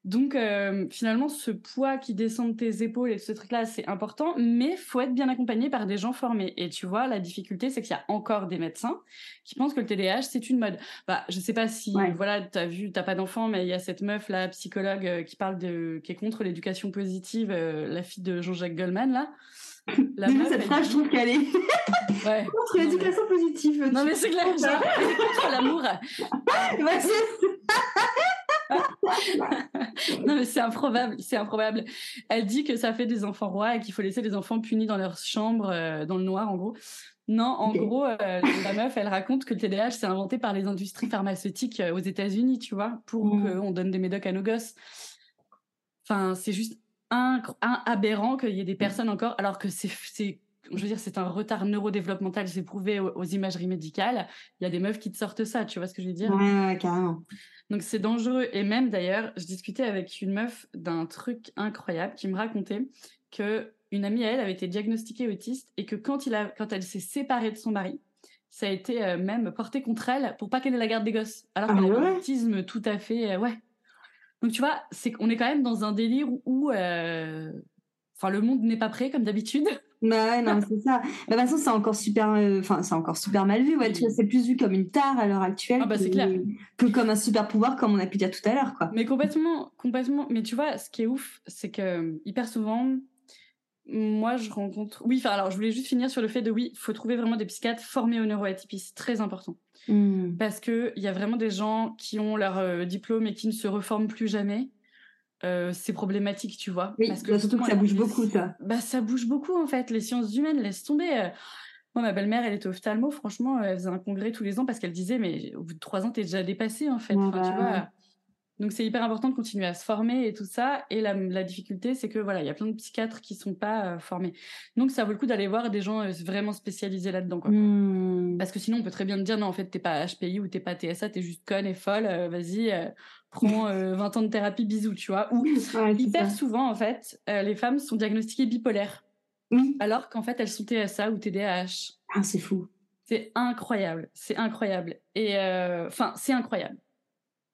Donc, euh, finalement, ce poids qui descend de tes épaules et ce truc-là, c'est important, mais faut être bien accompagné par des gens formés. Et tu vois, la difficulté, c'est qu'il y a encore des médecins qui pensent que le TDAH, c'est une mode. Bah, je sais pas si, Ouais. voilà, t'as vu, t'as pas d'enfant, mais il y a cette meuf, la psychologue, euh, qui parle de, qui est contre l'éducation positive, euh, la fille de Jean-Jacques Goldman, là. La Déjà, meuf, cette phrase, je dit- trouve qu'elle est Ouais. contre mais- l'éducation positive. Non, mais c'est clair, contre l'amour. C'est- non mais c'est improbable, c'est improbable. Elle dit que ça fait des enfants rois et qu'il faut laisser les enfants punis dans leur chambre, euh, dans le noir en gros. Non, en gros, euh, la meuf, elle raconte que le TDAH c'est inventé par les industries pharmaceutiques euh, aux États-Unis, tu vois, pour Mm. qu'on donne des médocs à nos gosses. Enfin, c'est juste un aberrant qu'il y ait des personnes encore, alors que c'est, je veux dire, c'est un retard neurodéveloppemental, c'est prouvé aux, aux imageries médicales. Il y a des meufs qui te sortent ça, tu vois ce que je veux dire? Ouais, ouais, carrément. Donc c'est dangereux. Et même d'ailleurs, je discutais avec une meuf d'un truc incroyable qui me racontait que une amie à elle avait été diagnostiquée autiste et que quand, il a, quand elle s'est séparée de son mari, ça a été euh, même porté contre elle pour pas qu'elle ait la garde des gosses. Alors Ah qu'elle ouais un autisme tout à fait... euh, ouais. Donc tu vois, c'est qu'on est quand même dans un délire où... euh, Enfin, le monde n'est pas prêt, comme d'habitude. Bah ouais, non, c'est ça. Bah, de toute façon, c'est encore super, euh, enfin, c'est encore super mal vu. Ouais, tu vois, c'est plus vu comme une tare à l'heure actuelle Ah bah, que, clair. que comme un super pouvoir, comme on a pu dire tout à l'heure, quoi. Mais complètement, complètement. Mais tu vois, ce qui est ouf, c'est que hyper souvent, moi, je rencontre. Oui, enfin, alors, je voulais juste finir sur le fait de oui, il faut trouver vraiment des psychiatres formés aux neuroatypies. C'est très important. Hmm. Parce qu'il y a vraiment des gens qui ont leur euh, diplôme et qui ne se reforment plus jamais. Euh, c'est problématique, tu vois. Oui, parce bah, surtout que ça bouge les- beaucoup, ça. Bah, ça bouge beaucoup, en fait. Les sciences humaines, laisse tomber. Euh, Moi, ma belle-mère, elle était ophtalmo. Franchement, elle faisait un congrès tous les ans parce qu'elle disait, mais au bout de trois ans, t'es déjà dépassé, en fait. Ouais, Enfin, tu bah, vois. ouais. Donc, c'est hyper important de continuer à se former et tout ça. Et la, la difficulté, c'est que voilà, il y a plein de psychiatres qui sont pas euh, formés. Donc, ça vaut le coup d'aller voir des gens euh, vraiment spécialisés là-dedans, quoi. Hmm. Parce que sinon, on peut très bien te dire, non, en fait, t'es pas HPI ou t'es pas TSA, t'es juste conne et folle. euh, Vas-y, euh, prends euh, 20 ans de thérapie, bisous, tu vois. Ou Ouais, hyper ça. souvent, en fait, euh, les femmes sont diagnostiquées bipolaires, Oui. alors qu'en fait, elles sont TSA ou TDAH. Ah, c'est fou. C'est incroyable, c'est incroyable. Et euh, enfin, c'est incroyable.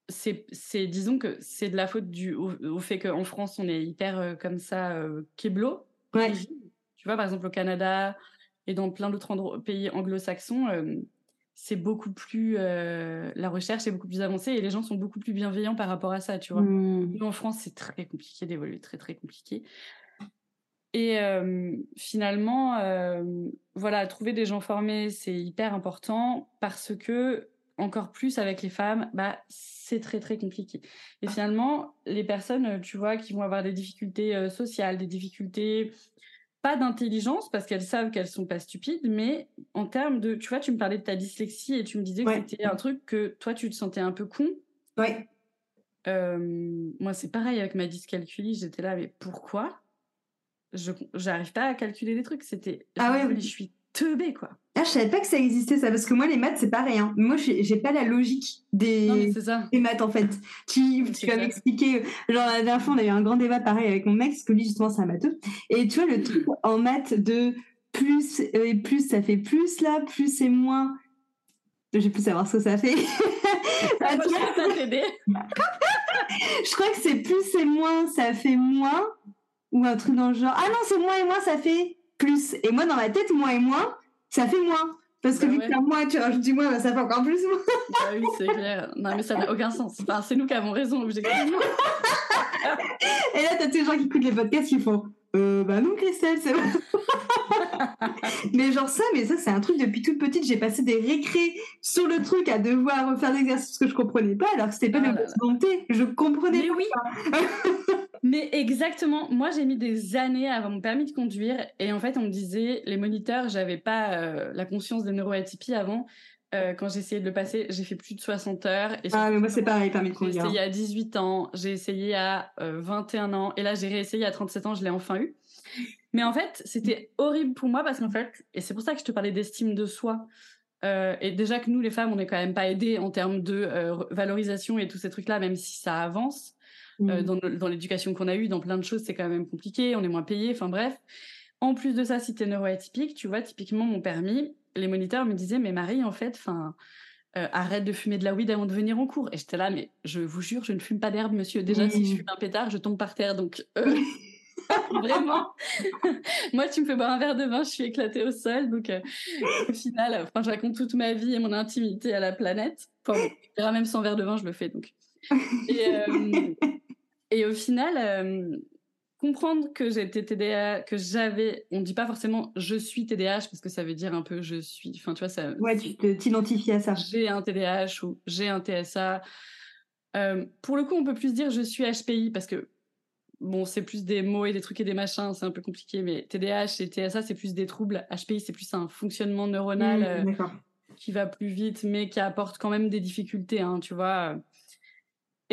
C'est, c'est, disons que c'est de la faute du, au, au fait qu'en France, on est hyper euh, comme ça, euh, kéblo. Ouais. Tu vois, par exemple, au Canada et dans plein d'autres pays anglo-saxons, euh, c'est beaucoup plus. euh, la recherche est beaucoup plus avancée et les gens sont beaucoup plus bienveillants par rapport à ça, tu vois. Hmm. Nous, en France, c'est très compliqué d'évoluer, très, très compliqué. Et finalement, voilà, trouver des gens formés, c'est hyper important parce que, encore plus avec les femmes, bah, c'est très très compliqué. Et finalement, les personnes, tu vois, qui vont avoir des difficultés sociales, des difficultés pas d'intelligence parce qu'elles savent qu'elles sont pas stupides, mais en termes de, tu vois, tu me parlais de ta dyslexie et tu me disais que c'était un truc que toi tu te sentais un peu con. Ouais. moi, c'est pareil avec ma dyscalculie. J'étais là, mais pourquoi? Je j'arrive pas à calculer des trucs. C'était ah ouais, je suis teubée quoi. Ah, je savais pas que ça existait ça parce que moi les maths c'est pareil. Hein. Moi j'ai pas la logique des... des maths en fait. Tu, tu vas m'expliquer. Genre la dernière fois on a eu un grand débat pareil avec mon mec parce que lui justement c'est un matheux. Et tu vois le truc en maths de plus et plus ça fait plus là, plus et moins. J'ai plus savoir ce que ça fait. Je crois que c'est plus et moins ça fait moins ou un truc dans le genre. Ah non, c'est moins et moins, ça fait plus. Et moi, dans ma tête, moins et moins, ça fait moins. Parce que bah vu que moins, tu rajoutes du moins, bah, ça fait encore plus moins. bah oui, c'est clair. Non, mais ça n'a aucun sens. Enfin, c'est nous qui avons raison, objectivement. et là, t'as tous les gens qui écoutent les podcasts qui font euh, bah non, Christelle, c'est bon. mais genre ça, mais ça, c'est un truc depuis toute petite. J'ai passé des récrés sur le truc à devoir refaire l'exercice que je comprenais pas, alors que c'était pas de ah volonté. Je comprenais mais pas. Oui. mais exactement. Moi, j'ai mis des années avant mon permis de conduire. Et en fait, on me disait, les moniteurs, j'avais pas euh, la conscience des neuroatypies avant. Euh, quand j'ai essayé de le passer, j'ai fait plus de 60 heures. Et ah, mais moi, c'est pareil, permis de conduire. J'ai essayé à 18 ans, j'ai essayé à 21 euh, ans, et là, j'ai réessayé à 37 ans, je l'ai enfin eu. Mais en fait, c'était horrible pour moi parce qu'en fait, et c'est pour ça que je te parlais d'estime de soi. Euh, et déjà que nous, les femmes, on n'est quand même pas aidées en termes de valorisation et tous ces trucs-là, même si ça avance. Mmh. dans, dans l'éducation qu'on a eue, dans plein de choses, c'est quand même compliqué, on est moins payé, enfin bref. En plus de ça, si t'es neuroatypique, tu vois, typiquement mon permis, les moniteurs me disaient, mais Marie, en fait, enfin, euh, arrête de fumer de la weed avant de venir en cours. Et j'étais là, mais je vous jure, je ne fume pas d'herbe, monsieur. Déjà, si je fume un pétard, je tombe par terre. Donc, euh, vraiment, moi, tu me fais boire un verre de vin, je suis éclatée au sol. Donc, euh, au final, enfin, je raconte toute ma vie et mon intimité à la planète. Enfin, bon, même sans verre de vin, je le fais. Donc. Et, et au final, comprendre que j'étais TDAH, que j'avais, on dit pas forcément je suis TDAH parce que ça veut dire un peu je suis. Enfin, tu vois, ça. Ouais, tu t'identifies à ça. J'ai un TDAH ou j'ai un TSA. Euh, pour le coup, on peut plus dire je suis HPI parce que bon, c'est plus des mots et des trucs et des machins, c'est un peu compliqué, mais TDAH et TSA, c'est plus des troubles. HPI, c'est plus un fonctionnement neuronal mmh, euh, qui va plus vite, mais qui apporte quand même des difficultés, hein, tu vois.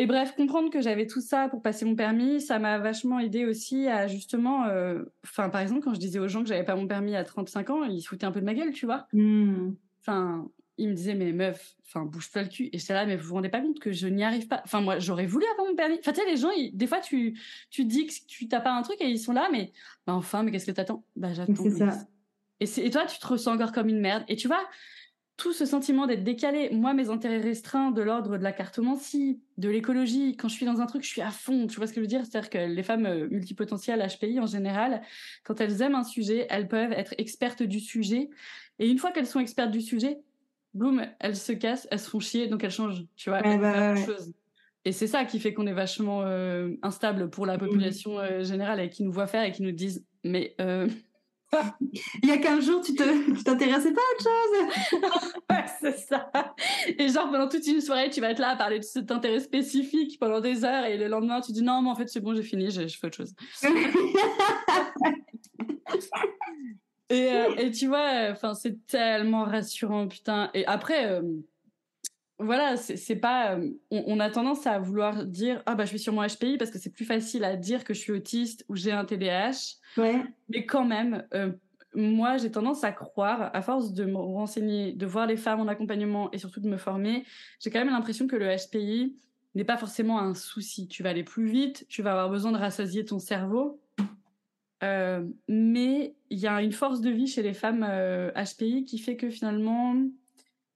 Et bref, comprendre que j'avais tout ça pour passer mon permis, ça m'a vachement aidé aussi à justement, euh, enfin par exemple quand je disais aux gens que j'avais pas mon permis à 35 ans, ils se foutaient un peu de ma gueule, tu vois. Hmm. Enfin, ils me disaient mais meuf, enfin bouge-toi le cul. Et j'étais là mais vous vous rendez pas compte que je n'y arrive pas. Enfin moi j'aurais voulu avoir mon permis. Enfin tu sais les gens, des fois tu tu dis que tu t'as pas un truc et ils sont là mais bah, enfin mais qu'est-ce que t'attends? Bah j'attends. C'est ça. Et, et toi tu te ressens encore comme une merde. Et tu vois tout ce sentiment d'être décalé. Moi, mes intérêts restreints de l'ordre de la cartomancie, de l'écologie, quand je suis dans un truc, je suis à fond. Tu vois ce que je veux dire? C'est-à-dire que les femmes euh, multipotentielles HPI, en général, quand elles aiment un sujet, elles peuvent être expertes du sujet. Et une fois qu'elles sont expertes du sujet, boum, elles se cassent, elles se font chier, donc elles changent. Tu vois, bah, Et c'est ça qui fait qu'on est vachement euh, instable pour la mmh. population euh, générale et qui nous voit faire et qui nous disent mais Il y a 15 jours, tu t'intéressais pas à autre chose Ouais, c'est ça. Et genre, pendant toute une soirée, tu vas être là à parler de cet intérêt spécifique pendant des heures et le lendemain, tu dis non, mais en fait, c'est bon, j'ai fini, je, fais autre chose. et, euh, et, tu vois, enfin, c'est tellement rassurant, putain. Et après, euh, voilà, c'est pas. Euh, on, a tendance à vouloir dire ah bah je suis sur mon HPI parce que c'est plus facile à dire que je suis autiste ou j'ai un TDAH. Ouais. Mais quand même, euh, moi j'ai tendance à croire, à force de me renseigner, de voir les femmes en accompagnement et surtout de me former, j'ai quand même l'impression que le HPI n'est pas forcément un souci. Tu vas aller plus vite, tu vas avoir besoin de rassasier ton cerveau. Euh, mais il y a une force de vie chez les femmes HPI qui fait que finalement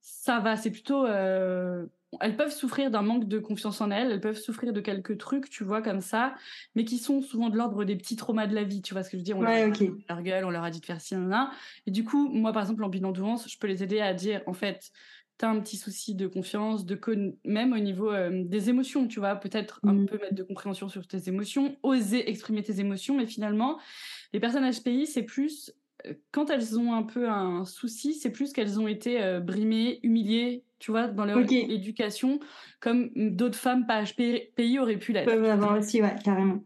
ça va, c'est plutôt. Euh, elles peuvent souffrir d'un manque de confiance en elles, elles peuvent souffrir de quelques trucs, tu vois, comme ça, mais qui sont souvent de l'ordre des petits traumas de la vie, tu vois ce que je veux dire? On leur a dit leur gueule, on leur a dit de faire ci, là. Et du coup, moi, par exemple, en bilan d'ouance, je peux les aider à dire, en fait, tu as un petit souci de confiance, de même au niveau des émotions, tu vois, peut-être un mmh. peu mettre de compréhension sur tes émotions, oser exprimer tes émotions, mais finalement, les personnes HPI, c'est plus quand elles ont un peu un souci, c'est plus qu'elles ont été brimées, humiliées, tu vois, dans leur éducation, comme d'autres femmes pas HPI auraient pu l'être. Peuvent avoir aussi, ouais, carrément.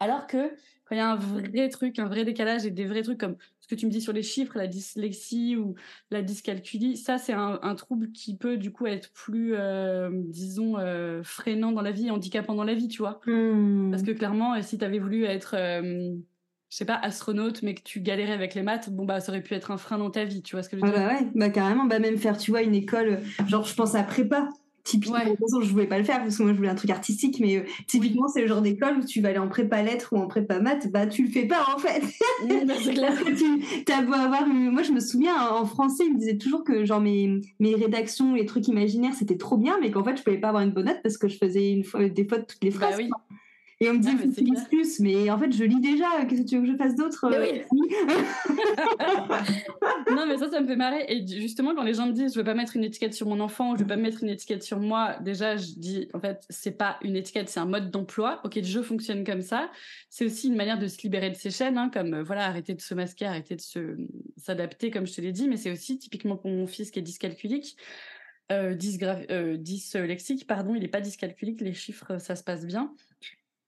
Alors que quand il y a un vrai truc, un vrai décalage et des vrais trucs comme ce que tu me dis sur les chiffres, la dyslexie ou la dyscalculie, ça c'est un, trouble qui peut du coup être plus, euh, disons, euh, freinant dans la vie, handicapant dans la vie, tu vois. Mmh. Parce que clairement, si tu avais voulu être, euh, je sais pas, astronaute, mais que tu galérais avec les maths, bon bah ça aurait pu être un frein dans ta vie, tu vois ce que je veux ah dire? bah ouais, bah carrément, bah même faire, tu vois, une école, genre je pense à prépa Typiquement, de toute façon, je voulais pas le faire parce que moi je voulais un truc artistique, mais euh, typiquement, c'est le genre d'école où tu vas aller en prépa lettres ou en prépa maths, bah tu le fais pas en fait. Bah, clair. tu as beau avoir Moi je me souviens en français, ils me disaient toujours que genre mes, mes rédactions, les trucs imaginaires c'était trop bien, mais qu'en fait je pouvais pas avoir une bonne note parce que je faisais une fois, des fautes toutes les bah phrases. oui. Et on me dit, ah, que plus, mais en fait, je lis déjà. Qu'est-ce que tu veux que je fasse d'autre oui. Non, mais ça, ça me fait marrer. Et justement, quand les gens me disent, je veux pas mettre une étiquette sur mon enfant, je veux pas mettre une étiquette sur moi, déjà, je dis, en fait, c'est pas une étiquette, c'est un mode d'emploi. Ok, je fonctionne comme ça. C'est aussi une manière de se libérer de ses chaînes, hein, comme, euh, voilà, arrêter de se masquer, arrêter de se, s'adapter, comme je te l'ai dit. Mais c'est aussi typiquement pour mon fils qui est dyscalculique. Euh, euh, dyslexique, pardon, il est pas dyscalculique, les chiffres, ça se passe bien.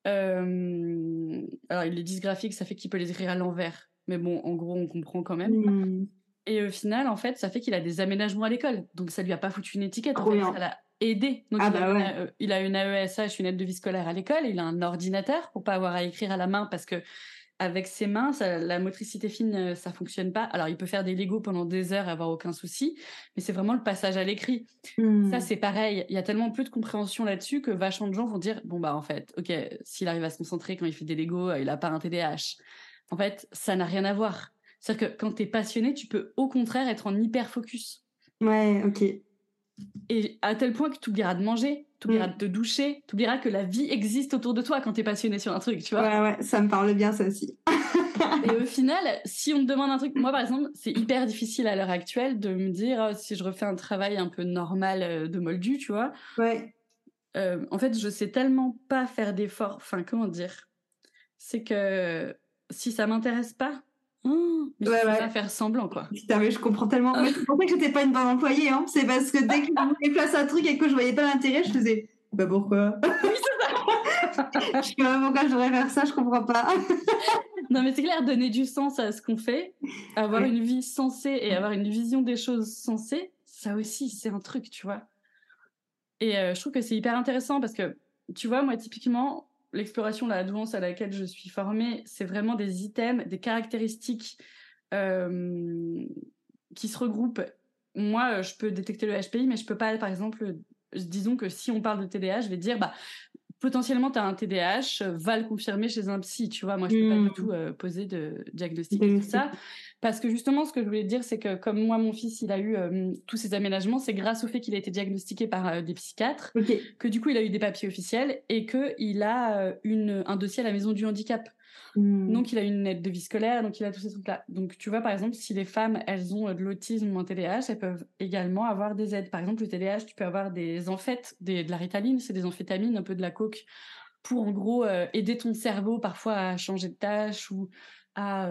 Euh, alors, il est dysgraphique, ça fait qu'il peut les écrire à l'envers. Mais bon, en gros, on comprend quand même. Hmm. Et au final, en fait, ça fait qu'il a des aménagements à l'école. Donc, ça lui a pas foutu une étiquette. En fait, ça l'a aidé. Donc, ah il, a bah une, il, a une, AESH, une aide de vie scolaire à l'école. Il a un ordinateur pour pas avoir à écrire à la main parce que avec ses mains, la motricité fine, euh, ça fonctionne pas. Alors, il peut faire des Lego pendant des heures et avoir aucun souci, mais c'est vraiment le passage à l'écrit. Hmm. Ça, c'est pareil. Il y a tellement peu de compréhension là-dessus que vachement de gens vont dire, bon, bah, en fait, ok, s'il arrive à se concentrer quand il fait des Lego, euh, il a pas un TDAH. En fait, ça n'a rien à voir. C'est-à-dire que quand tu es passionné, tu peux au contraire être en hyper focus. Ouais, ok. Et à tel point que tu oublieras de manger, tu oublieras mm. de te doucher, tu oublieras que la vie existe autour de toi quand tu es passionné sur un truc, tu vois. Ouais, ouais, ça me parle bien, ça aussi. et au final, si on me demande un truc, moi par exemple, c'est hyper difficile à l'heure actuelle de me dire oh, si je refais un travail un peu normal euh, de moldu, tu vois. Ouais. Euh, en fait, je sais tellement pas faire d'efforts. Enfin, comment dire? C'est que si ça m'intéresse pas, Oh, mais ouais, ouais. faire semblant, quoi. Putain, mais je comprends tellement. Ah. c'est pour ça que j'étais pas une bonne employée, hein. C'est parce que dès que je place un truc et que je voyais pas l'intérêt, je faisais, bah pourquoi? Je sais pas pourquoi je devrais faire ça, je comprends pas. non, mais c'est clair, donner du sens à ce qu'on fait, avoir une vie sensée et avoir une vision des choses sensées, ça aussi, c'est un truc, tu vois. Et euh, je trouve que c'est hyper intéressant parce que, tu vois, moi, typiquement, l'exploration la douance à laquelle je suis formée, c'est vraiment des items, des caractéristiques euh, qui se regroupent. Moi, je peux détecter le HPI, mais je peux pas, par exemple, disons que si on parle de TDAH, je vais dire, bah, potentiellement tu as un TDAH, va le confirmer chez un psy, tu vois. Moi, je peux pas du mmh. tout euh, poser de diagnostic et tout ça. Parce que justement, ce que je voulais dire, c'est que comme moi, mon fils, il a eu euh, tous ces aménagements, c'est grâce au fait qu'il a été diagnostiqué par euh, des psychiatres, que du coup, il a eu des papiers officiels et qu'il a une, un dossier à la maison du handicap. Mmh. Donc, il a une aide de vie scolaire, donc il a tous ces trucs-là. Donc, tu vois, par exemple, si les femmes, elles ont de l'autisme ou un TDAH, elles peuvent également avoir des aides. Par exemple, le TDAH, tu peux avoir des amphètes, des, de la ritaline, c'est des amphétamines, un peu de la coke, pour en gros euh, aider ton cerveau parfois à changer de tâche ou à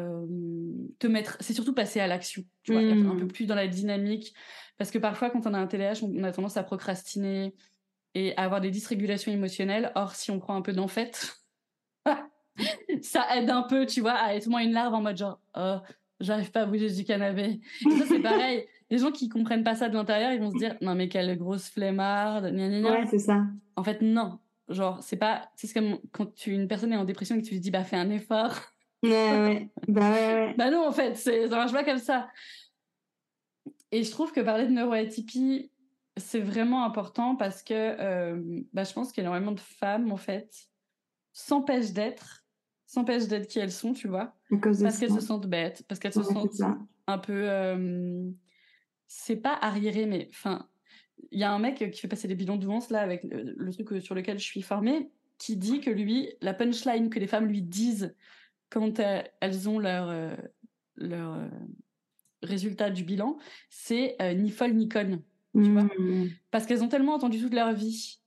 te mettre. C'est surtout passer à l'action, tu vois, être un peu mmh. plus dans la dynamique. Parce que parfois, quand on a un TDAH, on a tendance à procrastiner et à avoir des dysrégulations émotionnelles. Or, si on prend un peu d'amphète, ça aide un peu, tu vois, à être moins une larve en mode genre, oh, j'arrive pas à bouger du canapé. ça, c'est pareil. Les gens qui comprennent pas ça de l'intérieur, ils vont se dire, non, mais quelle grosse flemmarde, Ouais, c'est ça. En fait, non. Genre, c'est pas, c'est comme quand tu, une personne est en dépression et que tu lui dis, bah, fais un effort. Ouais, bah, ouais, bah, non, en fait, ça marche pas comme ça. Et je trouve que parler de neuroatypie, c'est vraiment important parce que euh, bah, je pense qu'énormément de femmes, en fait, s'empêchent d'être s'empêchent d'être qui elles sont, tu vois. Parce qu'elles se sentent bêtes, parce qu'elles se sentent un peu. Euh, c'est pas arriéré, mais enfin, il y a un mec qui fait passer des bilans de là avec le, truc sur lequel je suis formée, qui dit que lui, la punchline que les femmes lui disent quand elles ont leur leur euh, résultat du bilan, c'est euh, ni folle ni conne. tu vois. Mmh. Parce qu'elles ont tellement entendu toute leur vie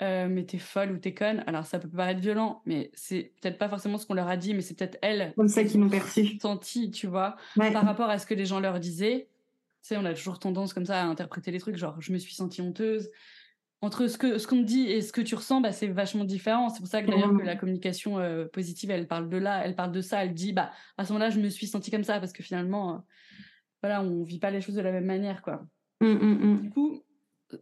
euh, mais t'es folle ou t'es conne. Alors ça peut paraître violent, mais c'est peut-être pas forcément ce qu'on leur a dit, mais c'est peut-être elles. Comme ça qu'ils m'ont perçu. Senti, tu vois, par rapport à ce que les gens leur disaient. Tu sais, on a toujours tendance comme ça à interpréter les trucs, genre je me suis sentie honteuse. Entre ce que ce qu'on te dit et ce que tu ressens, bah, c'est vachement différent. C'est pour ça que d'ailleurs que la communication euh, positive, elle parle de là, elle parle de ça, elle dit bah à ce moment-là, je me suis sentie comme ça parce que finalement, euh, voilà, on vit pas les choses de la même manière, quoi. Mmh, mmh, mmh. Du coup,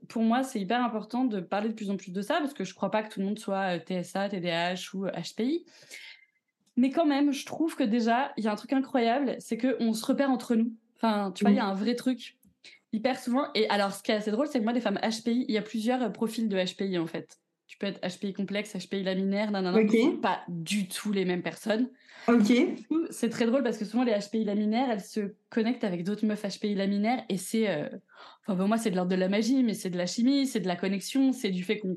pour moi, c'est hyper important de parler de plus en plus de ça parce que je crois pas que tout le monde soit euh, TSA, TDAH ou HPI. Mais quand même, je trouve que déjà, il y a un truc incroyable, c'est qu'on se repère entre nous. Enfin, tu vois, il y a un vrai truc hyper souvent. Et alors, ce qui est assez drôle, c'est que moi, des femmes HPI, il y a plusieurs euh, profils de HPI en fait. Tu peux être HPI complexe, HPI laminaire, nanana. Okay. Pas du tout les mêmes personnes. Ok. C'est très drôle parce que souvent les HPI laminaires, elles se connectent avec d'autres meufs HPI laminaires et c'est, euh, enfin pour moi c'est de l'ordre de la magie, mais c'est de la chimie, c'est de la connexion, c'est du fait qu'on,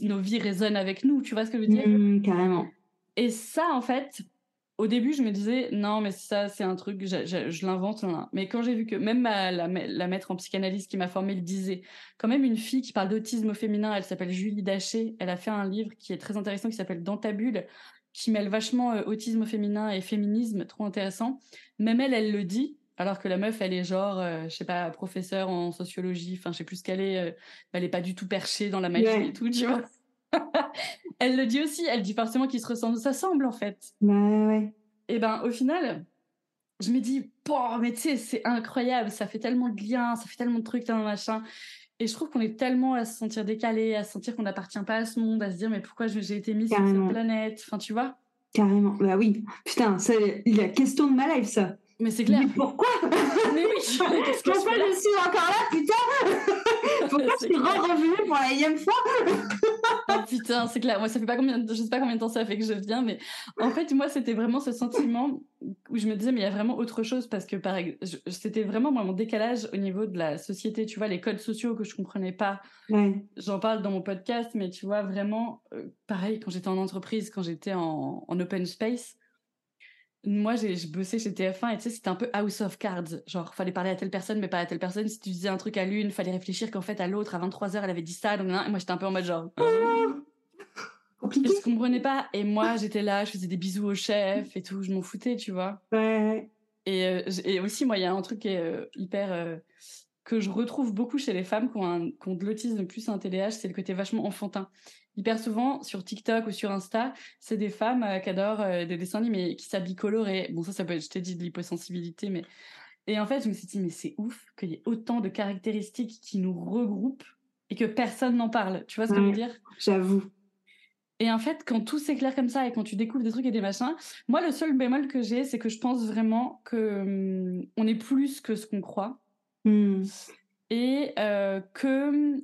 nos vies résonnent avec nous. Tu vois ce que je veux dire? Mmh, Carrément. Et ça en fait, au début, je me disais, non, mais ça, c'est un truc, je, je, l'invente. Mais quand j'ai vu que même la, la, maître en psychanalyse qui m'a formée le disait, quand même une fille qui parle d'autisme au féminin, elle s'appelle Julie Daché, elle a fait un livre qui est très intéressant, qui s'appelle Dans ta bulle, qui mêle vachement euh, autisme au féminin et féminisme, trop intéressant. Même elle, elle le dit, alors que la meuf, elle est genre, euh, je sais pas, professeure en sociologie, enfin, je sais plus ce qu'elle est, euh, elle est pas du tout perchée dans la magie et tout, tu vois. elle le dit aussi, elle dit forcément qu'ils se ressemblent, ça semble en fait. ouais. Et ben au final, je me dis, bon, mais tu sais, c'est incroyable, ça fait tellement de liens, ça fait tellement de trucs, tellement machin. Et je trouve qu'on est tellement à se sentir décalé, à se sentir qu'on n'appartient pas à ce monde, à se dire, mais pourquoi j'ai été mise sur cette planète? Enfin, tu vois? Carrément, bah oui. Putain, c'est la question de ma life, ça. Mais c'est clair. Mais pourquoi? Mais oui, pourquoi je, suis encore là, putain? Pourquoi je suis revenue pour la énième fois? Oh, putain, c'est clair. Moi, ça fait pas combien, je sais pas combien de temps ça fait que je viens, mais en fait, moi, c'était vraiment ce sentiment où je me disais, mais il y a vraiment autre chose parce que, pareil, c'était vraiment moi, mon décalage au niveau de la société, tu vois, les codes sociaux que je comprenais pas. J'en parle dans mon podcast, mais tu vois, vraiment, euh, pareil, quand j'étais en entreprise, quand j'étais en, en open space, moi, j'ai bossé chez TF1 et tu sais, c'était un peu House of Cards. Genre, fallait parler à telle personne, mais pas à telle personne. Si tu disais un truc à l'une, fallait réfléchir qu'en fait, à l'autre, à 23h, elle avait dit ça. Donc, et moi, j'étais un peu en mode genre. Compliqué. Je comprenais pas. Et moi, j'étais là, je faisais des bisous au chef et tout. Je m'en foutais, tu vois. Ouais. Et, euh, et aussi, moi, il y a un truc qui est euh, hyper. Euh, que je retrouve beaucoup chez les femmes qui ont, un, qui ont de l'autisme plus un TDAH, c'est le côté vachement enfantin hyper souvent sur TikTok ou sur Insta, c'est des femmes euh, qui adorent euh, des dessins animés qui s'habillent colorés. Bon, ça, ça peut être, je t'ai dit, de l'hyposensibilité, mais. Et en fait, je me suis dit, mais c'est ouf qu'il y ait autant de caractéristiques qui nous regroupent et que personne n'en parle. Tu vois ce que je veux dire? J'avoue. Et en fait, quand tout s'éclaire comme ça et quand tu découvres des trucs et des machins, moi, le seul bémol que j'ai, c'est que je pense vraiment que hum, on est plus que ce qu'on croit. Hmm. Et euh, que hum,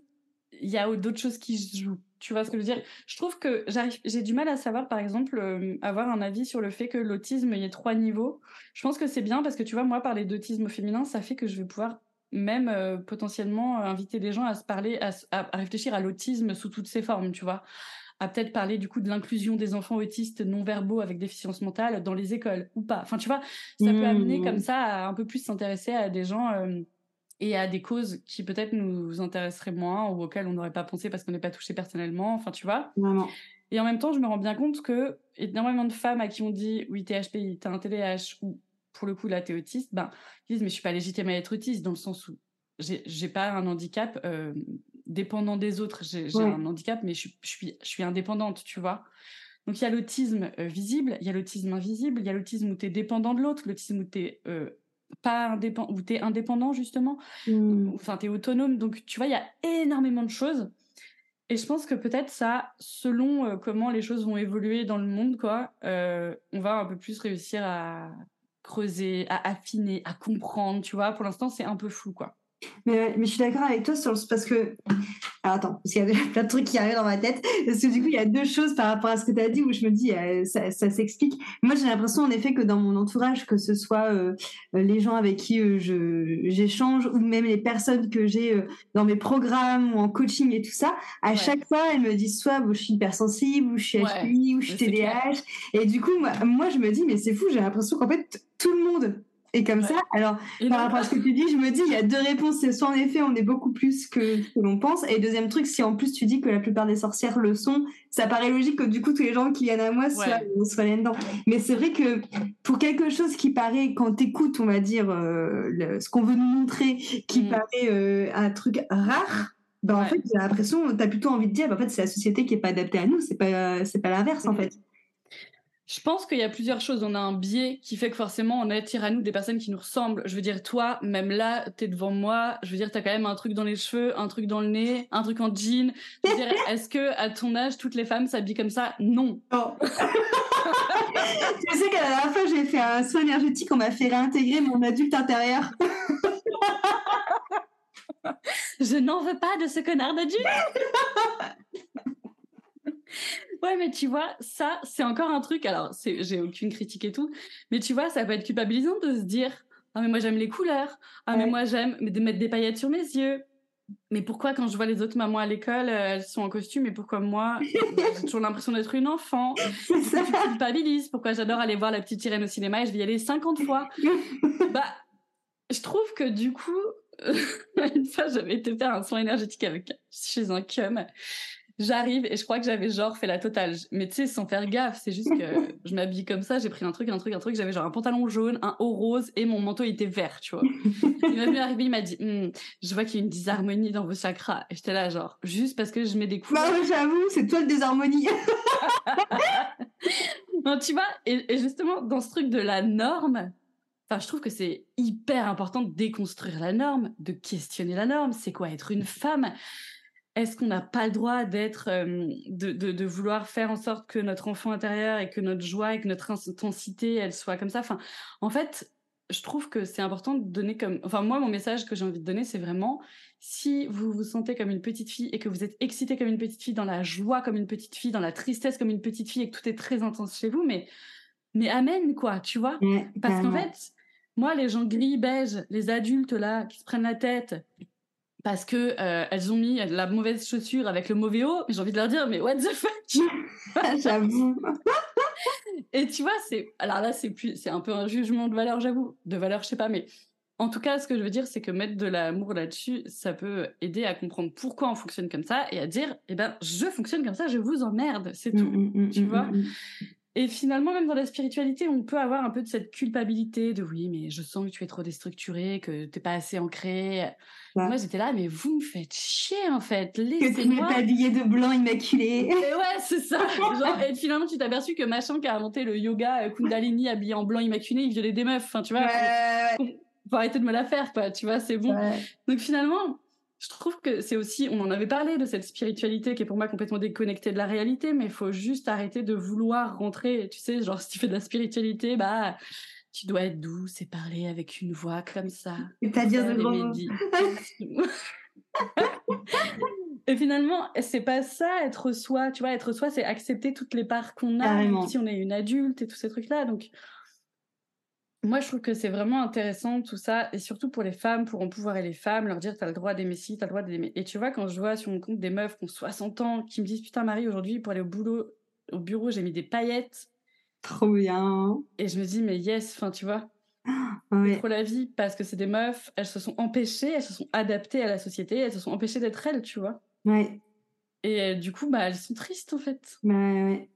il y a d'autres choses qui se jouent. Tu vois ce que je veux dire? Je trouve que j'ai du mal à savoir, par exemple, euh, avoir un avis sur le fait que l'autisme, il y ait trois niveaux. Je pense que c'est bien parce que, tu vois, moi, parler d'autisme au féminin, ça fait que je vais pouvoir même euh, potentiellement euh, inviter des gens à se parler, à, réfléchir à l'autisme sous toutes ses formes, tu vois à peut-être parler du coup de l'inclusion des enfants autistes non verbaux avec déficience mentale dans les écoles ou pas. Enfin, tu vois, ça peut amener comme mmh. ça à un peu plus s'intéresser à des gens et à des causes qui peut-être nous intéresseraient moins ou auxquelles on n'aurait pas pensé parce qu'on n'est pas touché personnellement. Enfin, tu vois. Et en même temps, je me rends bien compte que énormément de femmes à qui on dit oui, t'es HPI, t'as un TDAH ou pour le coup là, t'es autiste, ben, ils disent mais je suis pas légitime à être autiste dans le sens où j'ai pas un handicap euh, dépendant des autres. J'ai un handicap, mais je, suis, je suis indépendante, tu vois. Donc il y a l'autisme euh, visible, il y a l'autisme invisible, il y a l'autisme où tu es dépendant de l'autre, l'autisme où tu es euh, pas indépendant, où tu es indépendant justement, mmh. enfin tu es autonome. Donc tu vois, il y a énormément de choses. Et je pense que peut-être ça, selon euh, comment les choses vont évoluer dans le monde, quoi, euh, on va un peu plus réussir à creuser, à affiner, à comprendre, tu vois. Pour l'instant, c'est un peu flou, quoi. Mais, mais je suis d'accord avec toi sur parce que. Alors attends, parce qu'il y a plein de trucs qui arrivent dans ma tête. Parce que du coup, il y a deux choses par rapport à ce que tu as dit où je me dis, euh, ça, ça s'explique. Moi, j'ai l'impression en effet que dans mon entourage, que ce soit euh, les gens avec qui euh, je j'échange ou même les personnes que j'ai dans mes programmes ou en coaching et tout ça, à chaque fois, elles me disent soit je suis hypersensible, ou je suis HPI, ou je suis TDAH. Et du coup, moi, moi, je me dis, mais c'est fou, j'ai l'impression qu'en fait, tout le monde Et comme ça, alors, par rapport à ce que tu dis, je me dis, il y a deux réponses. C'est soit en effet, on est beaucoup plus que ce que l'on pense. Et deuxième truc, si en plus tu dis que la plupart des sorcières le sont, ça paraît logique que du coup, tous les gens qui viennent à moi soient, soient là-dedans. Mais c'est vrai que pour quelque chose qui paraît, quand t'écoutes, on va dire, euh, ce qu'on veut nous montrer, qui mm. paraît euh, un truc rare, ben, en fait, j'ai l'impression, tu as plutôt envie de dire, ben, en fait, c'est la société qui est pas adaptée à nous, c'est pas, c'est pas l'inverse, en fait. Je pense qu'il y a plusieurs choses. On a un biais qui fait que forcément on attire à nous des personnes qui nous ressemblent. Je veux dire, toi, même là, t'es devant moi. Je veux dire, t'as quand même un truc dans les cheveux, un truc dans le nez, un truc en jean. Je veux dire, est-ce que à ton âge, toutes les femmes s'habillent comme ça? Non. Oh. tu sais qu'à la dernière fois, j'ai fait un soin énergétique, on m'a fait réintégrer mon adulte intérieur. Je n'en veux pas de ce connard d'adulte. Ouais, mais tu vois, ça, c'est encore un truc. Alors, j'ai aucune critique et tout, mais tu vois, ça peut être culpabilisant de se dire Ah, mais moi, j'aime les couleurs. Ah, mais moi, j'aime mettre des paillettes sur mes yeux. Mais pourquoi, quand je vois les autres mamans à l'école, euh, elles sont en costume, et pourquoi moi, j'ai toujours l'impression d'être une enfant? Ça culpabilise. Pourquoi j'adore aller voir la petite Irène au cinéma et je vais y aller 50 fois? Bah, je trouve que du coup, une fois, j'avais été faire un soin énergétique avec, chez un cum. J'arrive et je crois que j'avais genre fait la totale. Mais tu sais, sans faire gaffe, c'est juste que je m'habille comme ça, j'ai pris un truc, un truc, un truc. J'avais genre un pantalon jaune, un haut rose et mon manteau était vert, tu vois. il m'a vu arriver, il m'a dit hm, Je vois qu'il y a une disharmonie dans vos chakras. Et j'étais là, genre, juste parce que je mets des coups. Bah, j'avoue, c'est toi le désharmonie. non, tu vois, et, et justement, dans ce truc de la norme, Enfin, je trouve que c'est hyper important de déconstruire la norme, de questionner la norme. C'est quoi être une femme? Est-ce qu'on n'a pas le droit d'être, euh, de, de, vouloir faire en sorte que notre enfant intérieur et que notre joie et que notre intensité, elle soit comme ça? Enfin, en fait, je trouve que c'est important de donner comme, enfin moi, mon message que j'ai envie de donner, c'est vraiment si vous vous sentez comme une petite fille et que vous êtes excité comme une petite fille, dans la joie comme une petite fille, dans la tristesse comme une petite fille et que tout est très intense chez vous, mais mais amen quoi, tu vois? Parce qu'en fait, moi, les gens gris beige, les adultes là qui se prennent la tête parce que euh, elles ont mis la mauvaise chaussure avec le mauvais haut. J'ai envie de leur dire, mais what the fuck? J'avoue. Et tu vois, c'est alors là, c'est plus, c'est un peu un jugement de valeur, j'avoue, de valeur, je sais pas, mais en tout cas, ce que je veux dire, c'est que mettre de l'amour là-dessus, ça peut aider à comprendre pourquoi on fonctionne comme ça et à dire, eh ben, je fonctionne comme ça, je vous emmerde, c'est tout, mmh, mmh, mmh, tu vois? Et finalement, même dans la spiritualité, on peut avoir un peu de cette culpabilité de oui, mais je sens que tu es trop déstructuré, que t'es pas assez ancré. Moi, j'étais là, mais vous me faites chier en fait. Laissez-moi. Que tu habillé de blanc immaculé. Et ouais, c'est ça. Genre, et finalement, tu t'es aperçu que machin qui a inventé le yoga euh, Kundalini habillé en blanc immaculé, il violait des meufs. Enfin, tu vois. Ouais, faut, arrêter de me la faire, quoi. Tu vois, c'est bon. Donc finalement, je trouve que c'est aussi, on en avait parlé de cette spiritualité qui est pour moi complètement déconnectée de la réalité, mais il faut juste arrêter de vouloir rentrer. Tu sais, genre si tu fais de la spiritualité, bah tu dois être douce et parler avec une voix comme ça. C'est-à-dire de Et finalement, c'est pas ça être soi, tu vois, être soi, c'est accepter toutes les parts qu'on a, si on est une adulte et tous ces trucs-là. Donc, moi, je trouve que c'est vraiment intéressant tout ça, et surtout pour les femmes, pour en pouvoir et les femmes, leur dire t'as le droit d'aimer ci, t'as le droit d'aimer. Et tu vois, quand je vois sur mon compte des meufs qui ont 60 ans, qui me disent putain Marie, aujourd'hui pour aller au boulot, au bureau, j'ai mis des paillettes. Trop bien. Et je me dis mais yes, enfin tu vois, c'est trop la vie parce que c'est des meufs, elles se sont empêchées, elles se sont adaptées à la société, elles se sont empêchées d'être elles, tu vois. Ouais. Et euh, du coup, bah elles sont tristes en fait. Ouais, ouais.